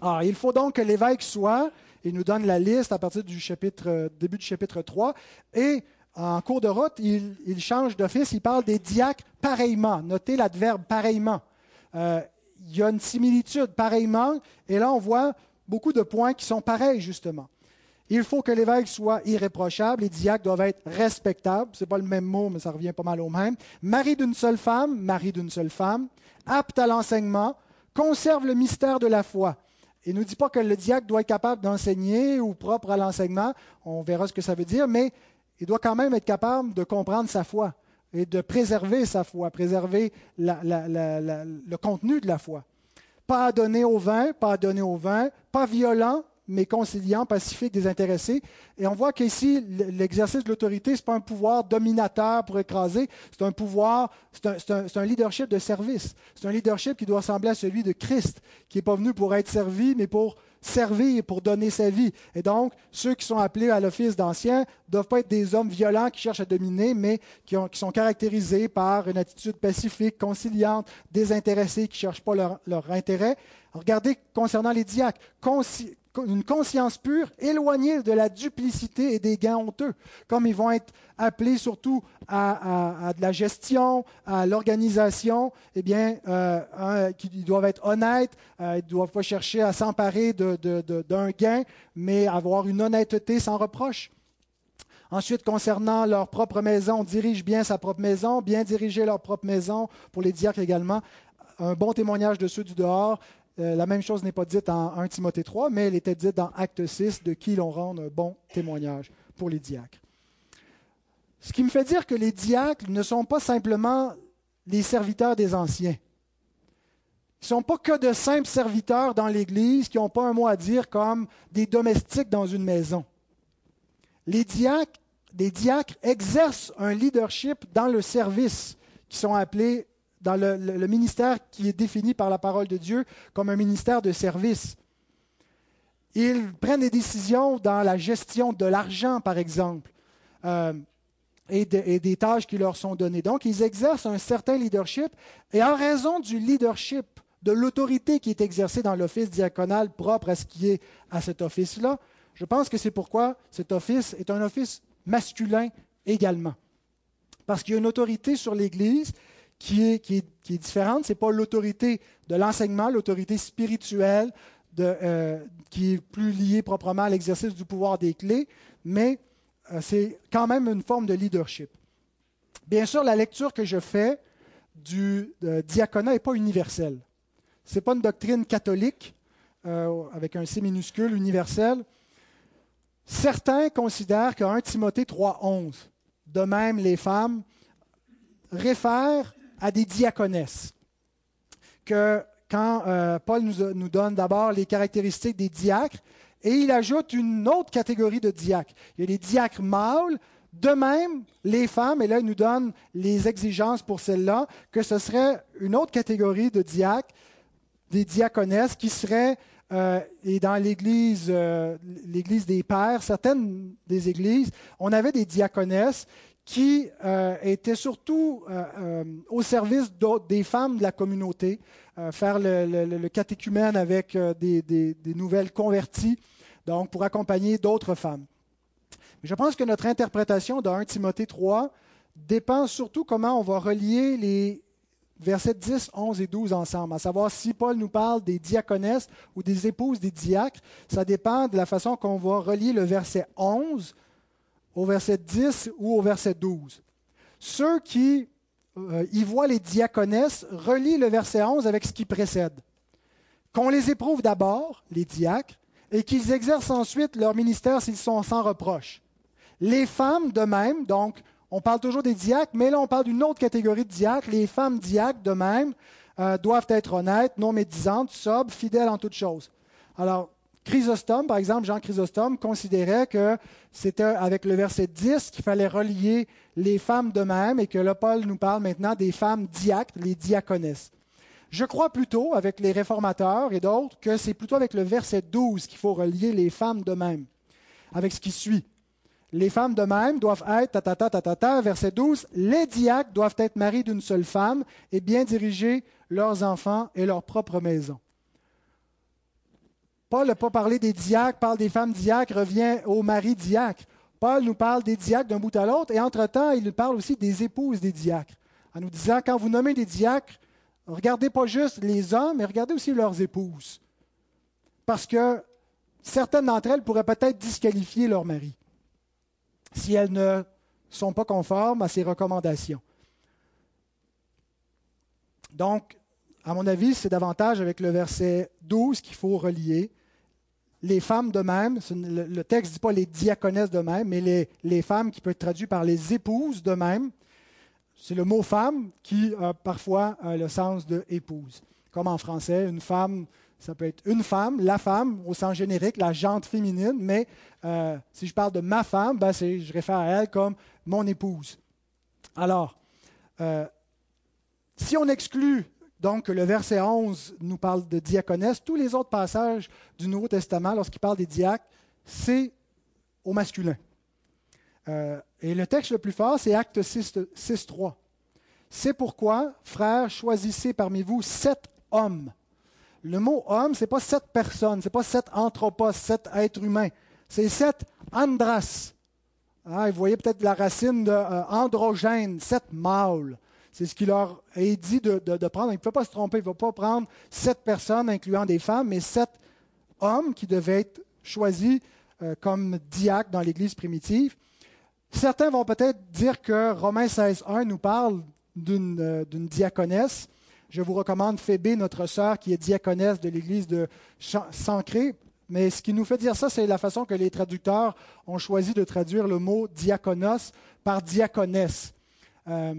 Alors, il faut donc que l'évêque soit, il nous donne la liste à partir du chapitre, début du chapitre 3, et en cours de route, il, change d'office, il parle des diacres pareillement. Notez l'adverbe pareillement. Euh, il y a une similitude pareillement, et là on voit beaucoup de points qui sont pareils justement. Il faut que l'évêque soit irréprochable, les diacres doivent être respectables, ce n'est pas le même mot, mais ça revient pas mal au même. Mari d'une seule femme, mari d'une seule femme, apte à l'enseignement, conserve le mystère de la foi. Il ne nous dit pas que le diacre doit être capable d'enseigner ou propre à l'enseignement, on verra ce que ça veut dire, mais il doit quand même être capable de comprendre sa foi et de préserver sa foi, préserver le contenu de la foi. Pas à au vin, pas à donner au vin, pas violent, mais conciliant, pacifique, désintéressé. Et on voit qu'ici, l'exercice de l'autorité, ce n'est pas un pouvoir dominateur pour écraser, c'est un pouvoir, c'est un, leadership de service. C'est un leadership qui doit ressembler à celui de Christ, qui n'est pas venu pour être servi, mais pour servir pour donner sa vie. Et donc, ceux qui sont appelés à l'office d'anciens ne doivent pas être des hommes violents qui cherchent à dominer, mais qui, sont caractérisés par une attitude pacifique, conciliante, désintéressée, qui ne cherchent pas leur, leur intérêt. regardez concernant les diacres, une conscience pure, éloignée de la duplicité et des gains honteux, comme ils vont être appelés surtout à, de la gestion, à l'organisation, eh bien, euh, ils doivent être honnêtes, euh, ils ne doivent pas chercher à s'emparer d'un gain, mais avoir une honnêteté sans reproche. Ensuite, concernant leur propre maison, on dirige bien sa propre maison, bien diriger leur propre maison, pour les diacres également. Un bon témoignage de ceux du dehors, euh, la même chose n'est pas dite en 1 Timothée 3, mais elle était dite dans Acte 6, de qui l'on rend un bon témoignage pour les diacres. Ce qui me fait dire que les diacres ne sont pas simplement les serviteurs des anciens. Ils ne sont pas que de simples serviteurs dans l'Église qui n'ont pas un mot à dire comme des domestiques dans une maison. Les diacres, les diacres exercent un leadership dans le service qui sont appelés dans le, ministère qui est défini par la parole de Dieu comme un ministère de service. Ils prennent des décisions dans la gestion de l'argent, par exemple, euh, et, et, des tâches qui leur sont données. Donc, ils exercent un certain leadership, et en raison du leadership, de l'autorité qui est exercée dans l'office diaconal propre à ce qui est à cet office-là, je pense que c'est pourquoi cet office est un office masculin également. Parce qu'il y a une autorité sur l'Église qui est, différente. Ce n'est pas l'autorité de l'enseignement, l'autorité spirituelle euh, qui est plus liée proprement à l'exercice du pouvoir des clés, mais euh, c'est quand même une forme de leadership. Bien sûr, la lecture que je fais du euh, diaconat n'est pas universelle. Ce n'est pas une doctrine catholique avec un C minuscule universel. Certains considèrent que 1 Timothée 3.11, de même les femmes, réfèrent à des diaconesses. Que quand euh, Paul nous, nous donne d'abord les caractéristiques des diacres, et il ajoute une autre catégorie de diacres. Il y a les diacres mâles, de même, les femmes, et là, il nous donne les exigences pour celles-là, que ce serait une autre catégorie de diacres, des diaconesses, qui seraient, euh, et dans l'Église, euh, l'Église des pères, certaines des églises, on avait des diaconesses qui euh, était surtout euh, euh, au service des femmes de la communauté, faire le, catéchumène avec des, nouvelles converties, donc pour accompagner d'autres femmes. je pense que notre interprétation de 1 Timothée 3 dépend surtout comment on va relier les versets 10, 11 et 12 ensemble, à savoir si Paul nous parle des diaconesses ou des épouses des diacres, ça dépend de la façon qu'on va relier le verset 11 au verset 10 ou au verset 12. Ceux qui euh, y voient les diaconesses relient le verset 11 avec ce qui précède. qu'on les éprouve d'abord, les diacres, et qu'ils exercent ensuite leur ministère s'ils sont sans reproche. Les femmes, de même, donc, on parle toujours des diacres, mais là, on parle d'une autre catégorie de diacres. Les femmes diacres, de même, euh, doivent être honnêtes, non médisantes, sobres, fidèles en toutes choses. Alors, Chrysostome, par exemple, Jean Chrysostome considérait que c'était avec le verset 10 qu'il fallait relier les femmes de même et que là, Paul nous parle maintenant des femmes diacres, les diaconesses. Je crois plutôt, avec les réformateurs et d'autres, que c'est plutôt avec le verset 12 qu'il faut relier les femmes de même, avec ce qui suit. Les femmes de même doivent être, ta, verset 12, les diacres doivent être mariés d'une seule femme et bien diriger leurs enfants et leur propre maison. Paul n'a pas parlé des diacres, parle des femmes diacres, revient au mari diacre. Paul nous parle des diacres d'un bout à l'autre et entre-temps, il nous parle aussi des épouses des diacres, en nous disant, quand vous nommez des diacres, regardez pas juste les hommes, mais regardez aussi leurs épouses. Parce que certaines d'entre elles pourraient peut-être disqualifier leur mari si elles ne sont pas conformes à ces recommandations. Donc, à mon avis, c'est davantage avec le verset 12 qu'il faut relier. Les femmes de même, le texte ne dit pas les diaconesses de même, mais les, femmes qui peuvent être traduites par les épouses de même. C'est le mot femme qui a parfois le sens de épouse. Comme en français, une femme, ça peut être une femme, la femme au sens générique, la jante féminine, mais euh, si je parle de ma femme, ben je réfère à elle comme mon épouse. Alors, euh, si on exclut donc le verset 11 nous parle de diaconesse, tous les autres passages du Nouveau Testament, lorsqu'il parle des diacres, c'est au masculin. Euh, et le texte le plus fort, c'est Acte 6, 3. C'est pourquoi, frères, choisissez parmi vous sept hommes. Le mot homme, ce n'est pas sept personnes, ce n'est pas sept anthropos, sept êtres humains. C'est sept andras. Ah, vous voyez peut-être la racine de euh, androgène, sept mâles. C'est ce qu'il leur est dit de, prendre. Il ne peut pas se tromper. Il ne va pas prendre sept personnes, incluant des femmes, mais sept hommes qui devaient être choisis euh, comme diacres dans l'Église primitive. Certains vont peut-être dire que Romains 16.1 nous parle euh, d'une diaconesse. Je vous recommande Phébé, notre sœur, qui est diaconesse de l'Église de Sancré. Mais ce qui nous fait dire ça, c'est la façon que les traducteurs ont choisi de traduire le mot diaconos par diaconesse. Euh,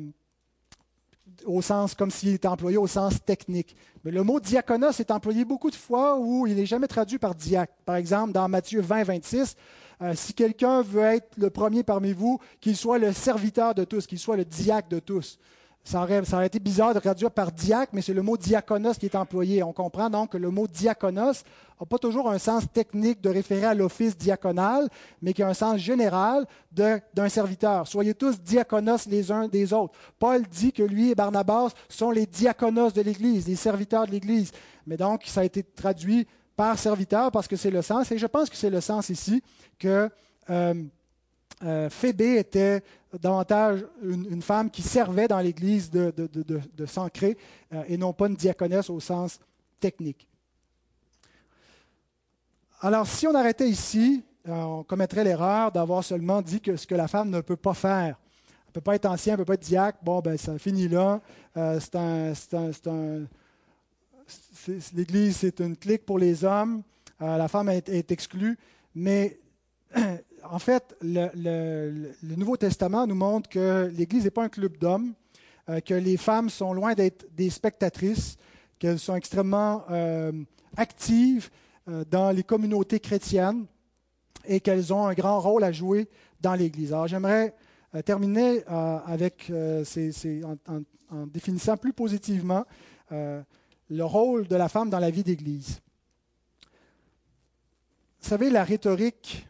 au sens comme s'il était employé au sens technique. Mais le mot diaconos est employé beaucoup de fois où il n'est jamais traduit par diacre. Par exemple, dans Matthieu 20, 26, euh, si quelqu'un veut être le premier parmi vous, qu'il soit le serviteur de tous, qu'il soit le diacre de tous. Ça aurait, été bizarre de traduire par diacre, mais c'est le mot diaconos qui est employé. On comprend donc que le mot diaconos n'a pas toujours un sens technique de référer à l'office diaconal, mais qui a un sens général d'un serviteur. Soyez tous diaconos les uns des autres. Paul dit que lui et Barnabas sont les diaconos de l'Église, les serviteurs de l'Église. Mais donc, ça a été traduit par serviteur parce que c'est le sens. Et je pense que c'est le sens ici que euh, euh, Phébé était davantage une, femme qui servait dans l'église de, de, de, Sancré euh, et non pas une diaconesse au sens technique. Alors, si on arrêtait ici, on commettrait l'erreur d'avoir seulement dit que ce que la femme ne peut pas faire. Elle ne peut pas être ancien, elle ne peut pas être diacre. Bon, ben, ça finit là. c'est un, un l'Église, c'est une clique pour les hommes. Euh, la femme est, exclue. Mais en fait, le, Nouveau Testament nous montre que l'Église n'est pas un club d'hommes, euh, que les femmes sont loin d'être des spectatrices, qu'elles sont extrêmement euh, actives dans les communautés chrétiennes et qu'elles ont un grand rôle à jouer dans l'Église. Alors j'aimerais terminer avec en, définissant plus positivement le rôle de la femme dans la vie d'Église. Vous savez, la rhétorique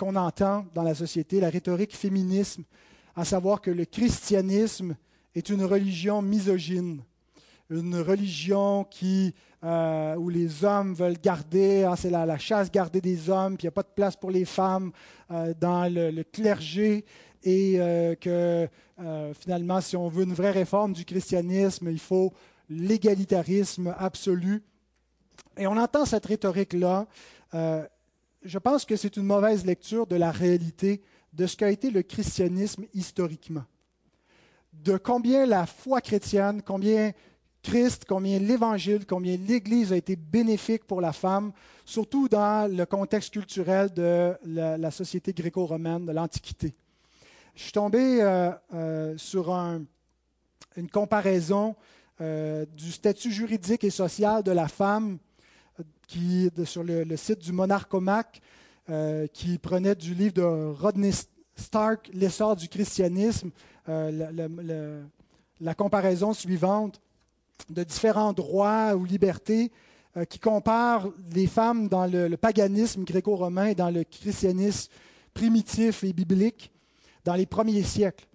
qu'on entend dans la société, la rhétorique féminisme, à savoir que le christianisme est une religion misogyne, une religion qui, euh, où les hommes veulent garder, hein, c'est la, chasse gardée des hommes, puis il n'y a pas de place pour les femmes euh, dans le, clergé, et euh, que finalement, si on veut une vraie réforme du christianisme, il faut l'égalitarisme absolu. Et on entend cette rhétorique-là. Je pense que c'est une mauvaise lecture de la réalité de ce qu'a été le christianisme historiquement. De combien la foi chrétienne, combien Christ, combien l'Évangile, combien l'Église a été bénéfique pour la femme, surtout dans le contexte culturel de la, société gréco-romaine, de l'Antiquité. Je suis tombé euh, euh, sur une comparaison euh, du statut juridique et social de la femme sur le, site du Monarchomaque, qui prenait du livre de Rodney Stark, L'essor du christianisme, la comparaison suivante de différents droits ou libertés euh, qui comparent les femmes dans le, paganisme gréco-romain et dans le christianisme primitif et biblique dans les premiers siècles.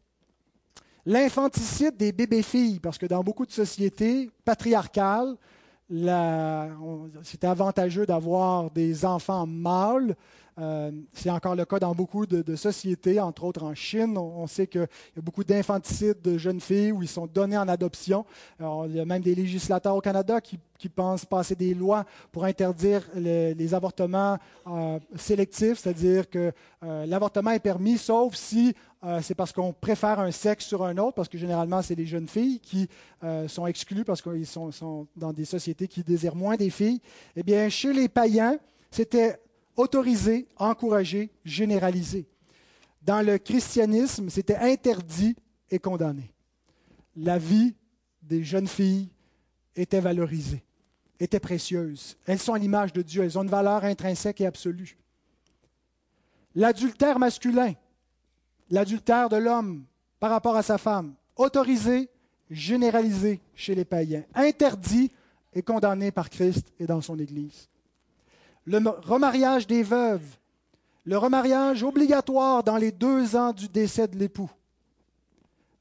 L'infanticide des bébés-filles, parce que dans beaucoup de sociétés patriarcales, c'était avantageux d'avoir des enfants mâles euh, c'est encore le cas dans beaucoup de, sociétés, entre autres en Chine. On, sait qu'il y a beaucoup d'infanticides de jeunes filles où ils sont donnés en adoption. il y a même des législateurs au Canada qui, pensent passer des lois pour interdire les, avortements euh, sélectifs, c'est-à-dire que euh, l'avortement est permis sauf si c'est parce qu'on préfère un sexe sur un autre, parce que généralement, c'est les jeunes filles qui sont exclues parce qu'ils sont, dans des sociétés qui désirent moins des filles. Eh bien, chez les païens, c'était autorisé, encouragé, généralisé. Dans le christianisme, c'était interdit et condamné. La vie des jeunes filles était valorisée, était précieuse. Elles sont à l'image de Dieu, elles ont une valeur intrinsèque et absolue. L'adultère masculin, l'adultère de l'homme par rapport à sa femme, autorisé, généralisé chez les païens, interdit et condamné par Christ et dans son Église le remariage des veuves, le remariage obligatoire dans les deux ans du décès de l'époux,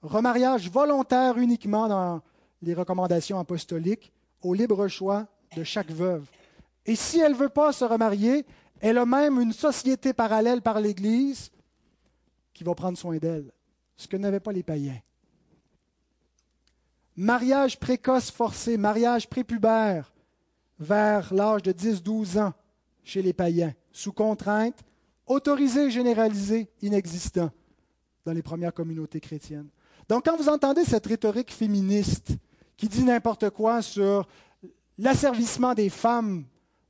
remariage volontaire uniquement dans les recommandations apostoliques, au libre choix de chaque veuve. Et si elle ne veut pas se remarier, elle a même une société parallèle par l'Église qui va prendre soin d'elle, ce que n'avaient pas les païens. Mariage précoce forcé, mariage prépubère vers l'âge de 10-12 ans, chez les païens, sous contrainte, autorisé, généralisé, inexistant dans les premières communautés chrétiennes. Donc quand vous entendez cette rhétorique féministe qui dit n'importe quoi sur l'asservissement des femmes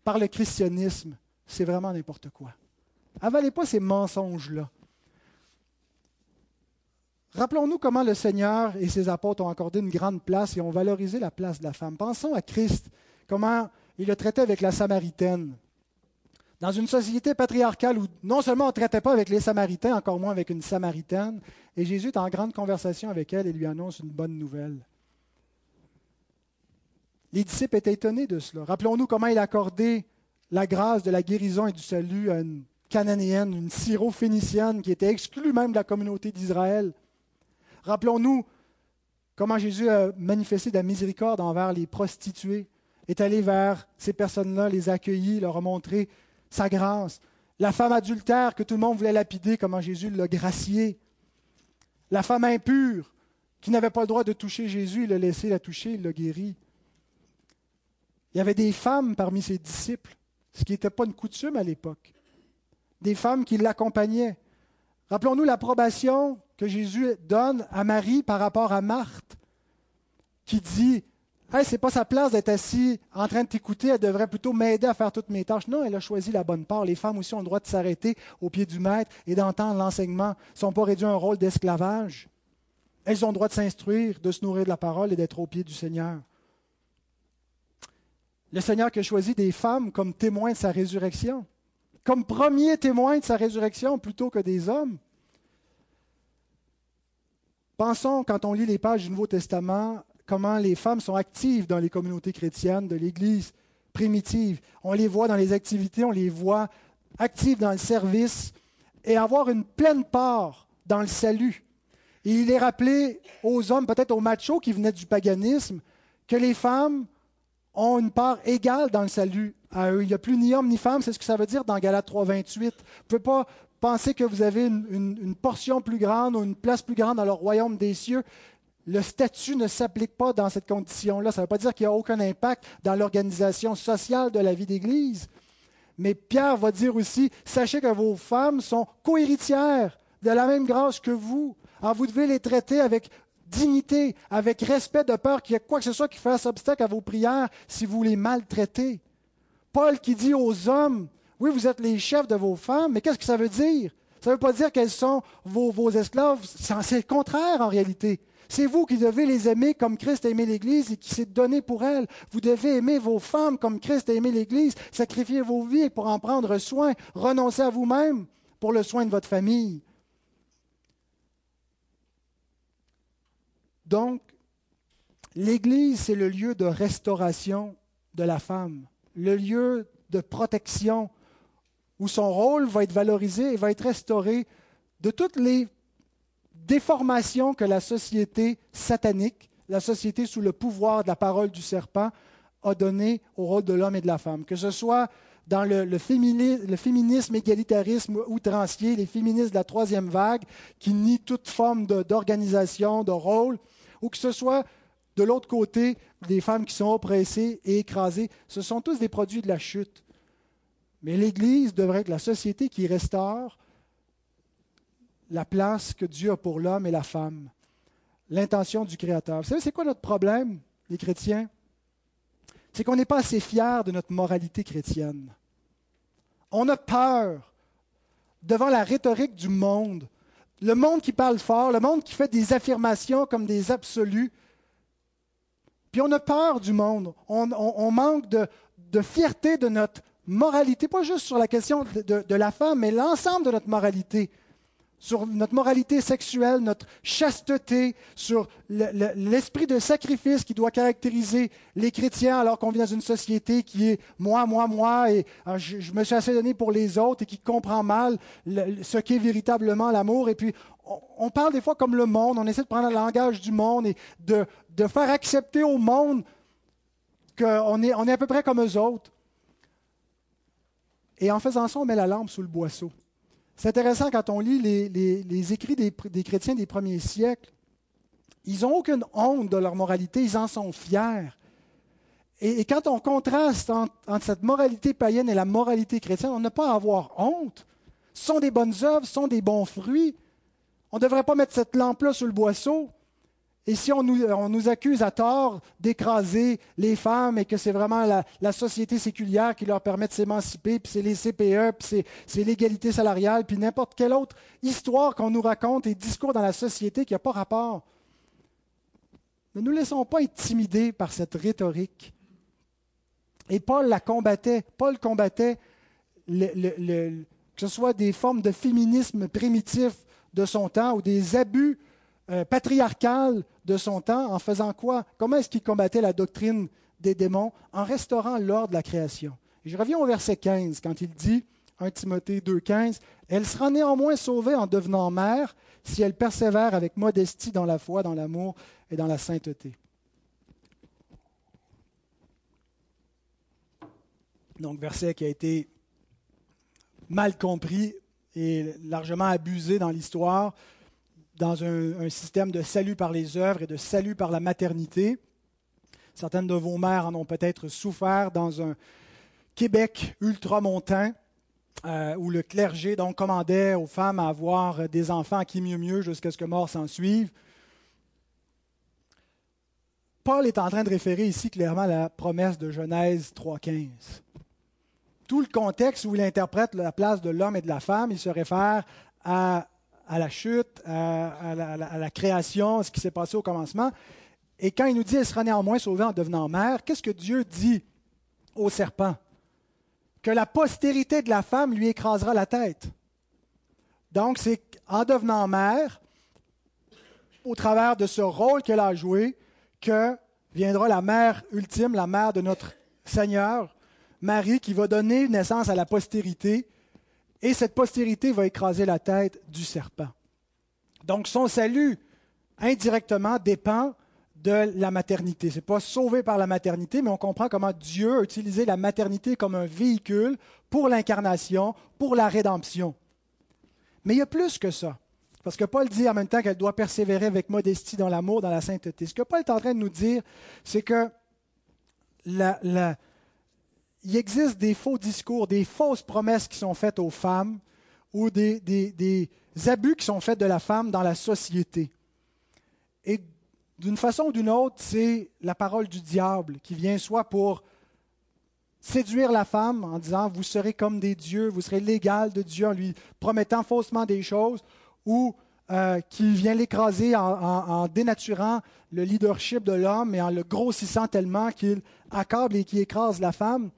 par le christianisme, c'est vraiment n'importe quoi. Avalez pas ces mensonges-là. Rappelons-nous comment le Seigneur et ses apôtres ont accordé une grande place et ont valorisé la place de la femme. Pensons à Christ, comment il le traitait avec la Samaritaine dans une société patriarcale où non seulement on ne traitait pas avec les Samaritains, encore moins avec une Samaritaine, et Jésus est en grande conversation avec elle et lui annonce une bonne nouvelle. Les disciples étaient étonnés de cela. Rappelons-nous comment il a accordé la grâce de la guérison et du salut à une cananéenne, une syro-phénicienne qui était exclue même de la communauté d'Israël. Rappelons-nous comment Jésus a manifesté de la miséricorde envers les prostituées, est allé vers ces personnes-là, les accueilli, leur a montré sa grâce. La femme adultère que tout le monde voulait lapider, comment Jésus l'a graciée. La femme impure qui n'avait pas le droit de toucher Jésus, il l'a laissé la toucher, il l'a guéri. Il y avait des femmes parmi ses disciples, ce qui n'était pas une coutume à l'époque. Des femmes qui l'accompagnaient. Rappelons-nous l'approbation que Jésus donne à Marie par rapport à Marthe, qui dit ce n'est pas sa place d'être assis en train de t'écouter, elle devrait plutôt m'aider à faire toutes mes tâches. Non, elle a choisi la bonne part. Les femmes aussi ont le droit de s'arrêter au pied du maître et d'entendre l'enseignement. Elles ne sont pas réduites à un rôle d'esclavage. Elles ont le droit de s'instruire, de se nourrir de la parole et d'être au pied du Seigneur. Le Seigneur qui a choisi des femmes comme témoins de sa résurrection, comme premier témoin de sa résurrection plutôt que des hommes. Pensons, quand on lit les pages du Nouveau Testament, comment les femmes sont actives dans les communautés chrétiennes de l'Église primitive. On les voit dans les activités, on les voit actives dans le service et avoir une pleine part dans le salut. Et il est rappelé aux hommes, peut-être aux machos qui venaient du paganisme, que les femmes ont une part égale dans le salut. Il n'y a plus ni homme ni femme, c'est ce que ça veut dire dans Galates 3, 28. Vous ne pouvez pas penser que vous avez une, une, portion plus grande ou une place plus grande dans le royaume des cieux le statut ne s'applique pas dans cette condition-là. Ça ne veut pas dire qu'il n'y a aucun impact dans l'organisation sociale de la vie d'Église. Mais Pierre va dire aussi, sachez que vos femmes sont cohéritières de la même grâce que vous. Alors vous devez les traiter avec dignité, avec respect, de peur qu'il y ait quoi que ce soit qui fasse obstacle à vos prières si vous les maltraitez. Paul qui dit aux hommes, oui, vous êtes les chefs de vos femmes, mais qu'est-ce que ça veut dire? Ça ne veut pas dire qu'elles sont vos, esclaves, c'est le contraire en réalité. C'est vous qui devez les aimer comme Christ a aimé l'Église et qui s'est donné pour elle. Vous devez aimer vos femmes comme Christ a aimé l'Église, sacrifier vos vies pour en prendre soin, renoncer à vous-même pour le soin de votre famille. Donc, l'Église, c'est le lieu de restauration de la femme, le lieu de protection où son rôle va être valorisé et va être restauré de toutes les déformations que la société satanique, la société sous le pouvoir de la parole du serpent, a donné au rôle de l'homme et de la femme. Que ce soit dans le, féminisme, égalitarisme outrancier, les féministes de la troisième vague qui nient toute forme d'organisation, de rôle, ou que ce soit de l'autre côté des femmes qui sont oppressées et écrasées, ce sont tous des produits de la chute. Mais l'Église devrait être la société qui restaure la place que Dieu a pour l'homme et la femme, l'intention du Créateur. Vous savez, c'est quoi notre problème, les chrétiens? C'est qu'on n'est pas assez fiers de notre moralité chrétienne. On a peur devant la rhétorique du monde, le monde qui parle fort, le monde qui fait des affirmations comme des absolus. Puis on a peur du monde. On, manque de, de fierté de notre moralité, pas juste sur la question de, la femme, mais l'ensemble de notre moralité, sur notre moralité sexuelle, notre chasteté, sur l'esprit de sacrifice qui doit caractériser les chrétiens alors qu'on vit dans une société qui est moi, moi, moi, et ah, je, me suis assez donné pour les autres et qui comprend mal ce qu'est véritablement l'amour. Et puis, on, parle des fois comme le monde, on essaie de prendre le langage du monde et de, faire accepter au monde qu'on est, est à peu près comme eux autres. Et en faisant ça, on met la lampe sous le boisseau. C'est intéressant quand on lit les, écrits des, chrétiens des premiers siècles. Ils n'ont aucune honte de leur moralité, ils en sont fiers. Et, quand on contraste entre, cette moralité païenne et la moralité chrétienne, on n'a pas à avoir honte. Ce sont des bonnes œuvres, ce sont des bons fruits. On ne devrait pas mettre cette lampe-là sous le boisseau. Et si on nous, accuse à tort d'écraser les femmes et que c'est vraiment la, société séculière qui leur permet de s'émanciper, puis c'est les CPE, puis c'est l'égalité salariale, puis n'importe quelle autre histoire qu'on nous raconte et discours dans la société qui n'a pas rapport, ne nous laissons pas intimider par cette rhétorique. Et Paul la combattait. Paul combattait que ce soit des formes de féminisme primitif de son temps ou des abus euh, patriarcal de son temps en faisant quoi? Comment est-ce qu'il combattait la doctrine des démons? En restaurant l'ordre de la création. je reviens au verset 15 quand il dit, 1 Timothée 2,15, Elle sera néanmoins sauvée en devenant mère si elle persévère avec modestie dans la foi, dans l'amour et dans la sainteté. Donc, verset qui a été mal compris et largement abusé dans l'histoire dans un, système de salut par les œuvres et de salut par la maternité. Certaines de vos mères en ont peut-être souffert dans un Québec ultramontain euh, où le clergé donc commandait aux femmes à avoir des enfants qui mieux mieux jusqu'à ce que mort s'en suive. Paul est en train de référer ici clairement à la promesse de Genèse 3.15. Tout le contexte où il interprète la place de l'homme et de la femme, il se réfère à à la chute, à, la, création, ce qui s'est passé au commencement. Et quand il nous dit, elle sera néanmoins sauvée en devenant mère, qu'est-ce que Dieu dit au serpent? Que la postérité de la femme lui écrasera la tête. Donc, c'est en devenant mère, au travers de ce rôle qu'elle a joué, que viendra la mère ultime, la mère de notre Seigneur, Marie, qui va donner naissance à la postérité et cette postérité va écraser la tête du serpent. Donc son salut, indirectement, dépend de la maternité. Ce n'est pas sauvé par la maternité, mais on comprend comment Dieu a utilisé la maternité comme un véhicule pour l'incarnation, pour la rédemption. Mais il y a plus que ça. Parce que Paul dit en même temps qu'elle doit persévérer avec modestie dans l'amour, dans la sainteté. Ce que Paul est en train de nous dire, c'est que la, il existe des faux discours, des fausses promesses qui sont faites aux femmes ou des, abus qui sont faits de la femme dans la société. Et d'une façon ou d'une autre, c'est la parole du diable qui vient soit pour séduire la femme en disant vous serez comme des dieux, vous serez l'égal de Dieu en lui promettant faussement des choses, ou euh, qui vient l'écraser en, dénaturant le leadership de l'homme et en le grossissant tellement qu'il accable et qu'il écrase la femme.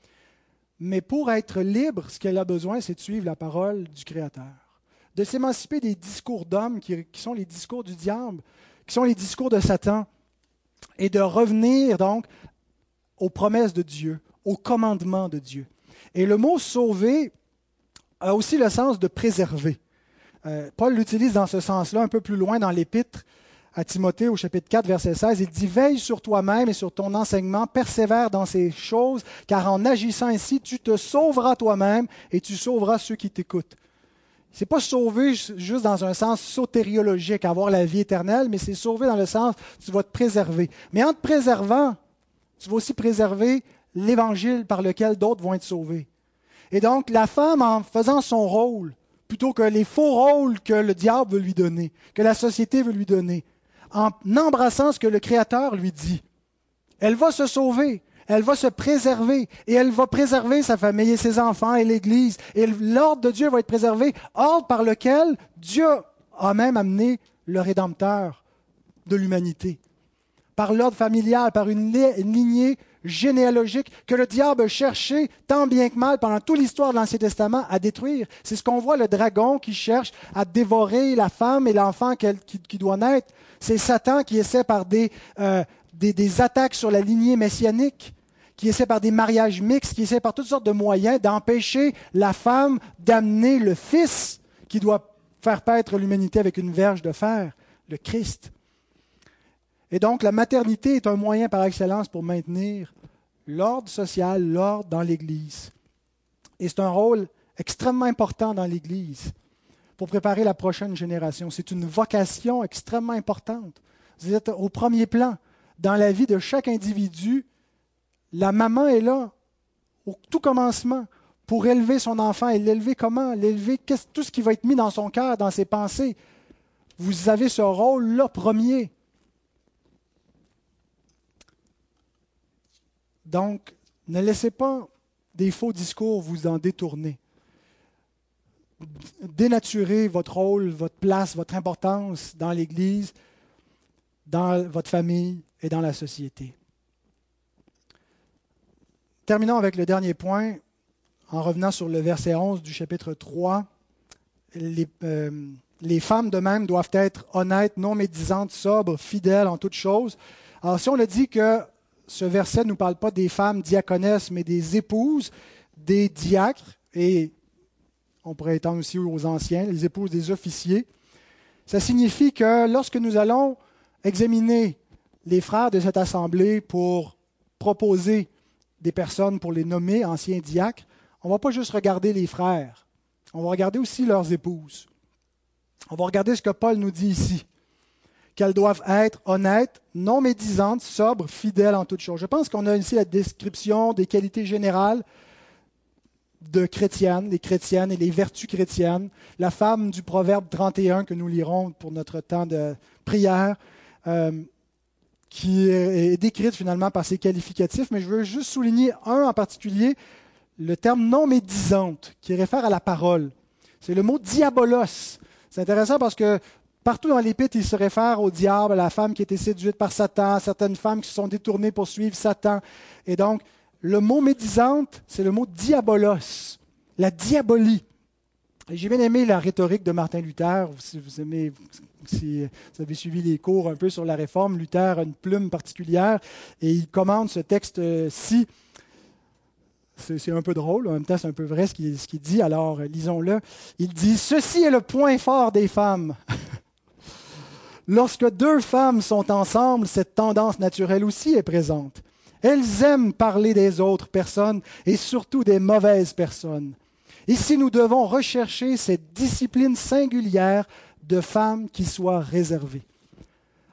Mais pour être libre, ce qu'elle a besoin, c'est de suivre la parole du Créateur, de s'émanciper des discours d'hommes qui, sont les discours du diable, qui sont les discours de Satan, et de revenir donc aux promesses de Dieu, aux commandements de Dieu. Et le mot sauver a aussi le sens de préserver. Euh, Paul l'utilise dans ce sens-là un peu plus loin dans l'épître à Timothée au chapitre 4, verset 16. Il dit, Veille sur toi-même et sur ton enseignement, persévère dans ces choses, car en agissant ainsi, tu te sauveras toi-même et tu sauveras ceux qui t'écoutent. Ce n'est pas sauver juste dans un sens sotériologique, avoir la vie éternelle, mais c'est sauver dans le sens tu vas te préserver. Mais en te préservant, tu vas aussi préserver l'évangile par lequel d'autres vont être sauvés. Et donc, la femme, en faisant son rôle, plutôt que les faux rôles que le diable veut lui donner, que la société veut lui donner, en embrassant ce que le Créateur lui dit. Elle va se sauver, elle va se préserver, et elle va préserver sa famille et ses enfants et l'Église, et l'ordre de Dieu va être préservé, ordre par lequel Dieu a même amené le Rédempteur de l'humanité. Par l'ordre familial, par une lignée généalogique que le diable cherchait tant bien que mal pendant toute l'histoire de l'Ancien Testament à détruire. C'est ce qu'on voit, le dragon qui cherche à dévorer la femme et l'enfant qui, doit naître. C'est Satan qui essaie par euh, des, des, attaques sur la lignée messianique, qui essaie par des mariages mixtes, qui essaie par toutes sortes de moyens d'empêcher la femme d'amener le Fils qui doit faire paître l'humanité avec une verge de fer, le Christ. Et donc la maternité est un moyen par excellence pour maintenir l'ordre social, l'ordre dans l'Église. Et c'est un rôle extrêmement important dans l'Église pour préparer la prochaine génération. C'est une vocation extrêmement importante. Vous êtes au premier plan. Dans la vie de chaque individu, la maman est là, au tout commencement, pour élever son enfant. Et l'élever comment? L'élever, tout ce qui va être mis dans son cœur, dans ses pensées. Vous avez ce rôle-là premier. Donc, ne laissez pas des faux discours vous en détourner. Dénaturez votre rôle, votre place, votre importance dans l'Église, dans votre famille et dans la société. Terminons avec le dernier point, en revenant sur le verset 11 du chapitre 3. Les, euh, les femmes de même doivent être honnêtes, non médisantes, sobres, fidèles en toutes choses. Alors si on le dit que ce verset ne nous parle pas des femmes diaconesses, mais des épouses des diacres, et on pourrait étendre aussi aux anciens, les épouses des officiers. Ça signifie que lorsque nous allons examiner les frères de cette assemblée pour proposer des personnes pour les nommer anciens diacres, on ne va pas juste regarder les frères, on va regarder aussi leurs épouses. On va regarder ce que Paul nous dit ici qu'elles doivent être honnêtes, non médisantes, sobres, fidèles en toutes choses. Je pense qu'on a ici la description des qualités générales de chrétiennes, les chrétiennes et les vertus chrétiennes. La femme du Proverbe 31 que nous lirons pour notre temps de prière, euh, qui est décrite finalement par ses qualificatifs, mais je veux juste souligner un en particulier, le terme non médisante, qui réfère à la parole. C'est le mot diabolos. C'est intéressant parce que Partout dans l'Épître, il se réfère au diable, à la femme qui était séduite par Satan, à certaines femmes qui se sont détournées pour suivre Satan. Et donc, le mot médisante, c'est le mot diabolos, la diabolie. J'ai bien aimé la rhétorique de Martin Luther. Si vous, aimez, si vous avez suivi les cours un peu sur la réforme, Luther a une plume particulière et il commande ce texte-ci. C'est un peu drôle, en même temps c'est un peu vrai ce qu'il dit, alors lisons-le. Il dit, Ceci est le point fort des femmes. Lorsque deux femmes sont ensemble, cette tendance naturelle aussi est présente. Elles aiment parler des autres personnes et surtout des mauvaises personnes. Ici, nous devons rechercher cette discipline singulière de femmes qui soit réservée.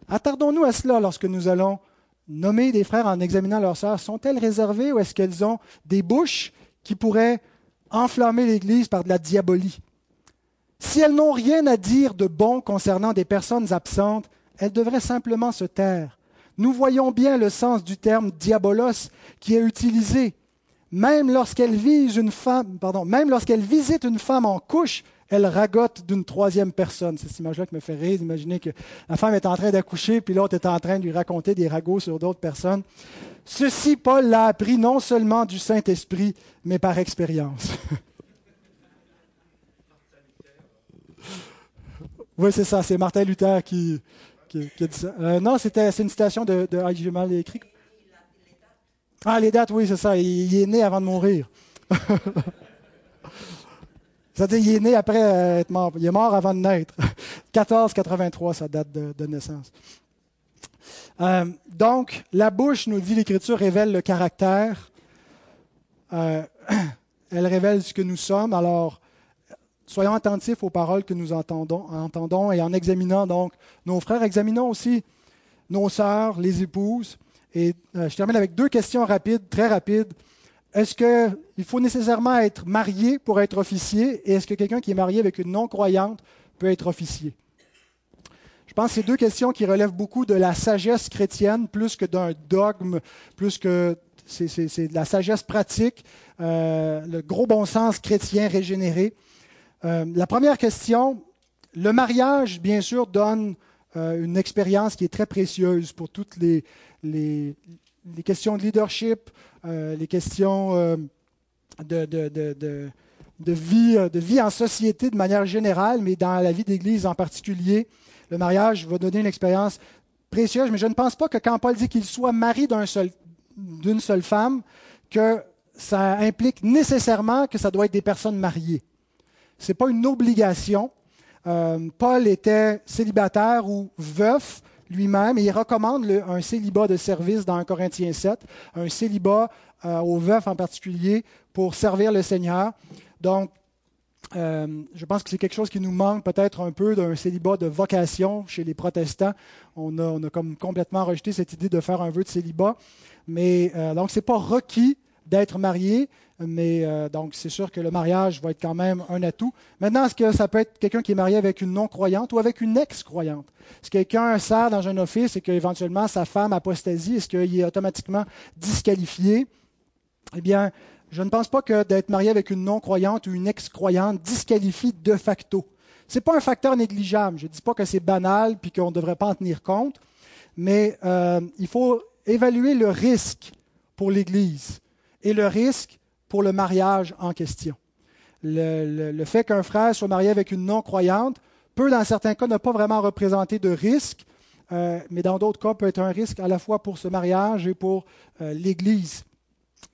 Attardons-nous à cela lorsque nous allons nommer des frères en examinant leurs sœurs. Sont-elles réservées ou est-ce qu'elles ont des bouches qui pourraient enflammer l'Église par de la diabolie? Si elles n'ont rien à dire de bon concernant des personnes absentes, elle devrait simplement se taire. Nous voyons bien le sens du terme diabolos qui est utilisé. Même lorsqu'elle lorsqu'elle visite une femme en couche, elle ragote d'une troisième personne. C'est cette image-là qui me fait rire. Imaginez que la femme est en train d'accoucher, puis l'autre est en train de lui raconter des ragots sur d'autres personnes. Ceci, Paul l'a appris non seulement du Saint-Esprit, mais par expérience. oui, c'est ça, c'est Martin Luther qui, a dit ça. Euh, non, c'était, c'est une citation de, de ah, j'ai mal écrit. Ah, les dates, oui, c'est ça. Il, est né avant de mourir. C'est-à-dire, il est né après euh, être mort. Il est mort avant de naître. 1483, sa date de naissance. Euh, donc, la bouche, nous dit l'Écriture, révèle le caractère. Elle révèle ce que nous sommes. Alors, soyons attentifs aux paroles que nous entendons, et en examinant donc nos frères, examinons aussi nos sœurs, les épouses. Et euh, je termine avec deux questions rapides, très rapides. Est-ce qu'il faut nécessairement être marié pour être officier? Et est-ce que quelqu'un qui est marié avec une non-croyante peut être officier? Je pense que c'est deux questions qui relèvent beaucoup de la sagesse chrétienne, plus que d'un dogme, plus que c'est, de la sagesse pratique, euh, le gros bon sens chrétien régénéré. Euh, la première question, le mariage, bien sûr, donne euh, une expérience qui est très précieuse pour toutes les, questions de leadership, les questions de, vie, en société de manière générale, mais dans la vie d'Église en particulier le mariage va donner une expérience précieuse, mais je ne pense pas que quand Paul dit qu'il soit mari d'une seul, seule femme, que ça implique nécessairement que ça doit être des personnes mariées. Ce n'est pas une obligation. Euh, Paul était célibataire ou veuf lui-même et il recommande un célibat de service dans 1 Corinthiens 7, un célibat euh, aux veufs en particulier pour servir le Seigneur. Donc, euh, je pense que c'est quelque chose qui nous manque peut-être un peu d'un célibat de vocation chez les protestants. On a, complètement rejeté cette idée de faire un vœu de célibat. Mais donc, ce n'est pas requis d'être marié, mais euh, donc c'est sûr que le mariage va être quand même un atout. Maintenant, est-ce que ça peut être quelqu'un qui est marié avec une non-croyante ou avec une ex-croyante? Si quelqu'un sert dans un office et qu'éventuellement sa femme apostasie, est-ce qu'il est automatiquement disqualifié? Eh bien, je ne pense pas que d'être marié avec une non-croyante ou une ex-croyante disqualifie de facto. Ce n'est pas un facteur négligeable. Je ne dis pas que c'est banal puis qu'on ne devrait pas en tenir compte, mais euh, il faut évaluer le risque pour l'Église et le risque pour le mariage en question. Le, fait qu'un frère soit marié avec une non-croyante peut, dans certains cas, ne pas vraiment représenter de risque, euh, mais dans d'autres cas, peut être un risque à la fois pour ce mariage et pour euh, l'Église.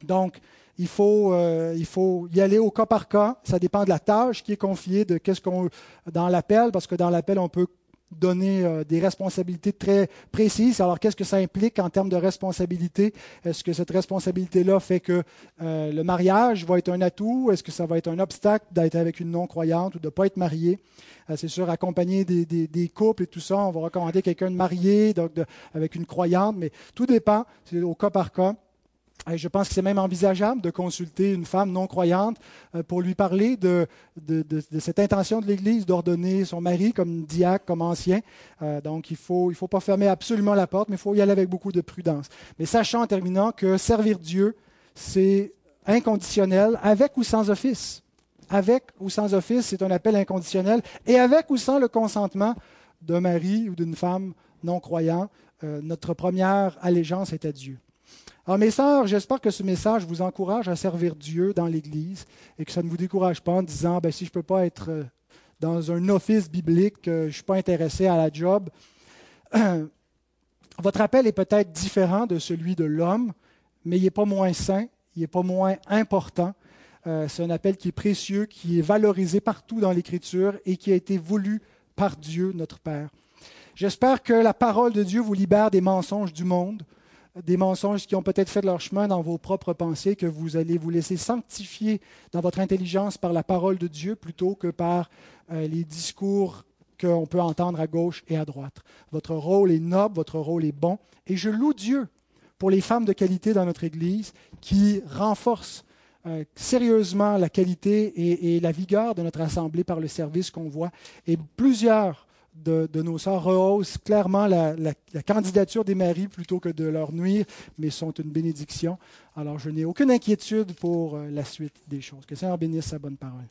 Donc, il faut, euh, il faut y aller au cas par cas. Ça dépend de la tâche qui est confiée, de qu'est-ce qu'on dans l'appel, parce que dans l'appel, on peut donner euh, des responsabilités très précises. Alors, qu'est-ce que ça implique en termes de responsabilité? Est-ce que cette responsabilité-là fait que euh, le mariage va être un atout? Est-ce que ça va être un obstacle d'être avec une non-croyante ou de ne pas être marié? C'est sûr, accompagner des, des, couples et tout ça, on va recommander quelqu'un de marié, donc avec une croyante, mais tout dépend, c'est au cas par cas. Je pense que c'est même envisageable de consulter une femme non croyante euh, pour lui parler de, cette intention de l'Église d'ordonner son mari comme diacre, comme ancien. Euh, donc il ne faut, pas fermer absolument la porte, mais il faut y aller avec beaucoup de prudence. Mais sachant en terminant que servir Dieu, c'est inconditionnel, avec ou sans office. Avec ou sans office, c'est un appel inconditionnel. Et avec ou sans le consentement d'un mari ou d'une femme non croyant, euh, notre première allégeance est à Dieu. Alors, mes sœurs, j'espère que ce message vous encourage à servir Dieu dans l'Église et que ça ne vous décourage pas en disant ben, si je ne peux pas être euh, dans un office biblique, je ne suis pas intéressé à la job. Votre appel est peut-être différent de celui de l'homme, mais il n'est pas moins sain, il n'est pas moins important. Euh, c'est un appel qui est précieux, qui est valorisé partout dans l'Écriture et qui a été voulu par Dieu, notre Père. J'espère que la parole de Dieu vous libère des mensonges du monde, des mensonges qui ont peut-être fait leur chemin dans vos propres pensées, que vous allez vous laisser sanctifier dans votre intelligence par la parole de Dieu plutôt que par euh, les discours qu'on peut entendre à gauche et à droite. Votre rôle est noble, votre rôle est bon, et je loue Dieu pour les femmes de qualité dans notre Église qui renforcent euh, sérieusement la qualité et, et, la vigueur de notre assemblée par le service qu'on voit. Et plusieurs de, nos sœurs rehaussent clairement la, la, candidature des maris plutôt que de leur nuire, mais sont une bénédiction. Alors je n'ai aucune inquiétude pour la suite des choses. Que le Seigneur bénisse sa bonne parole.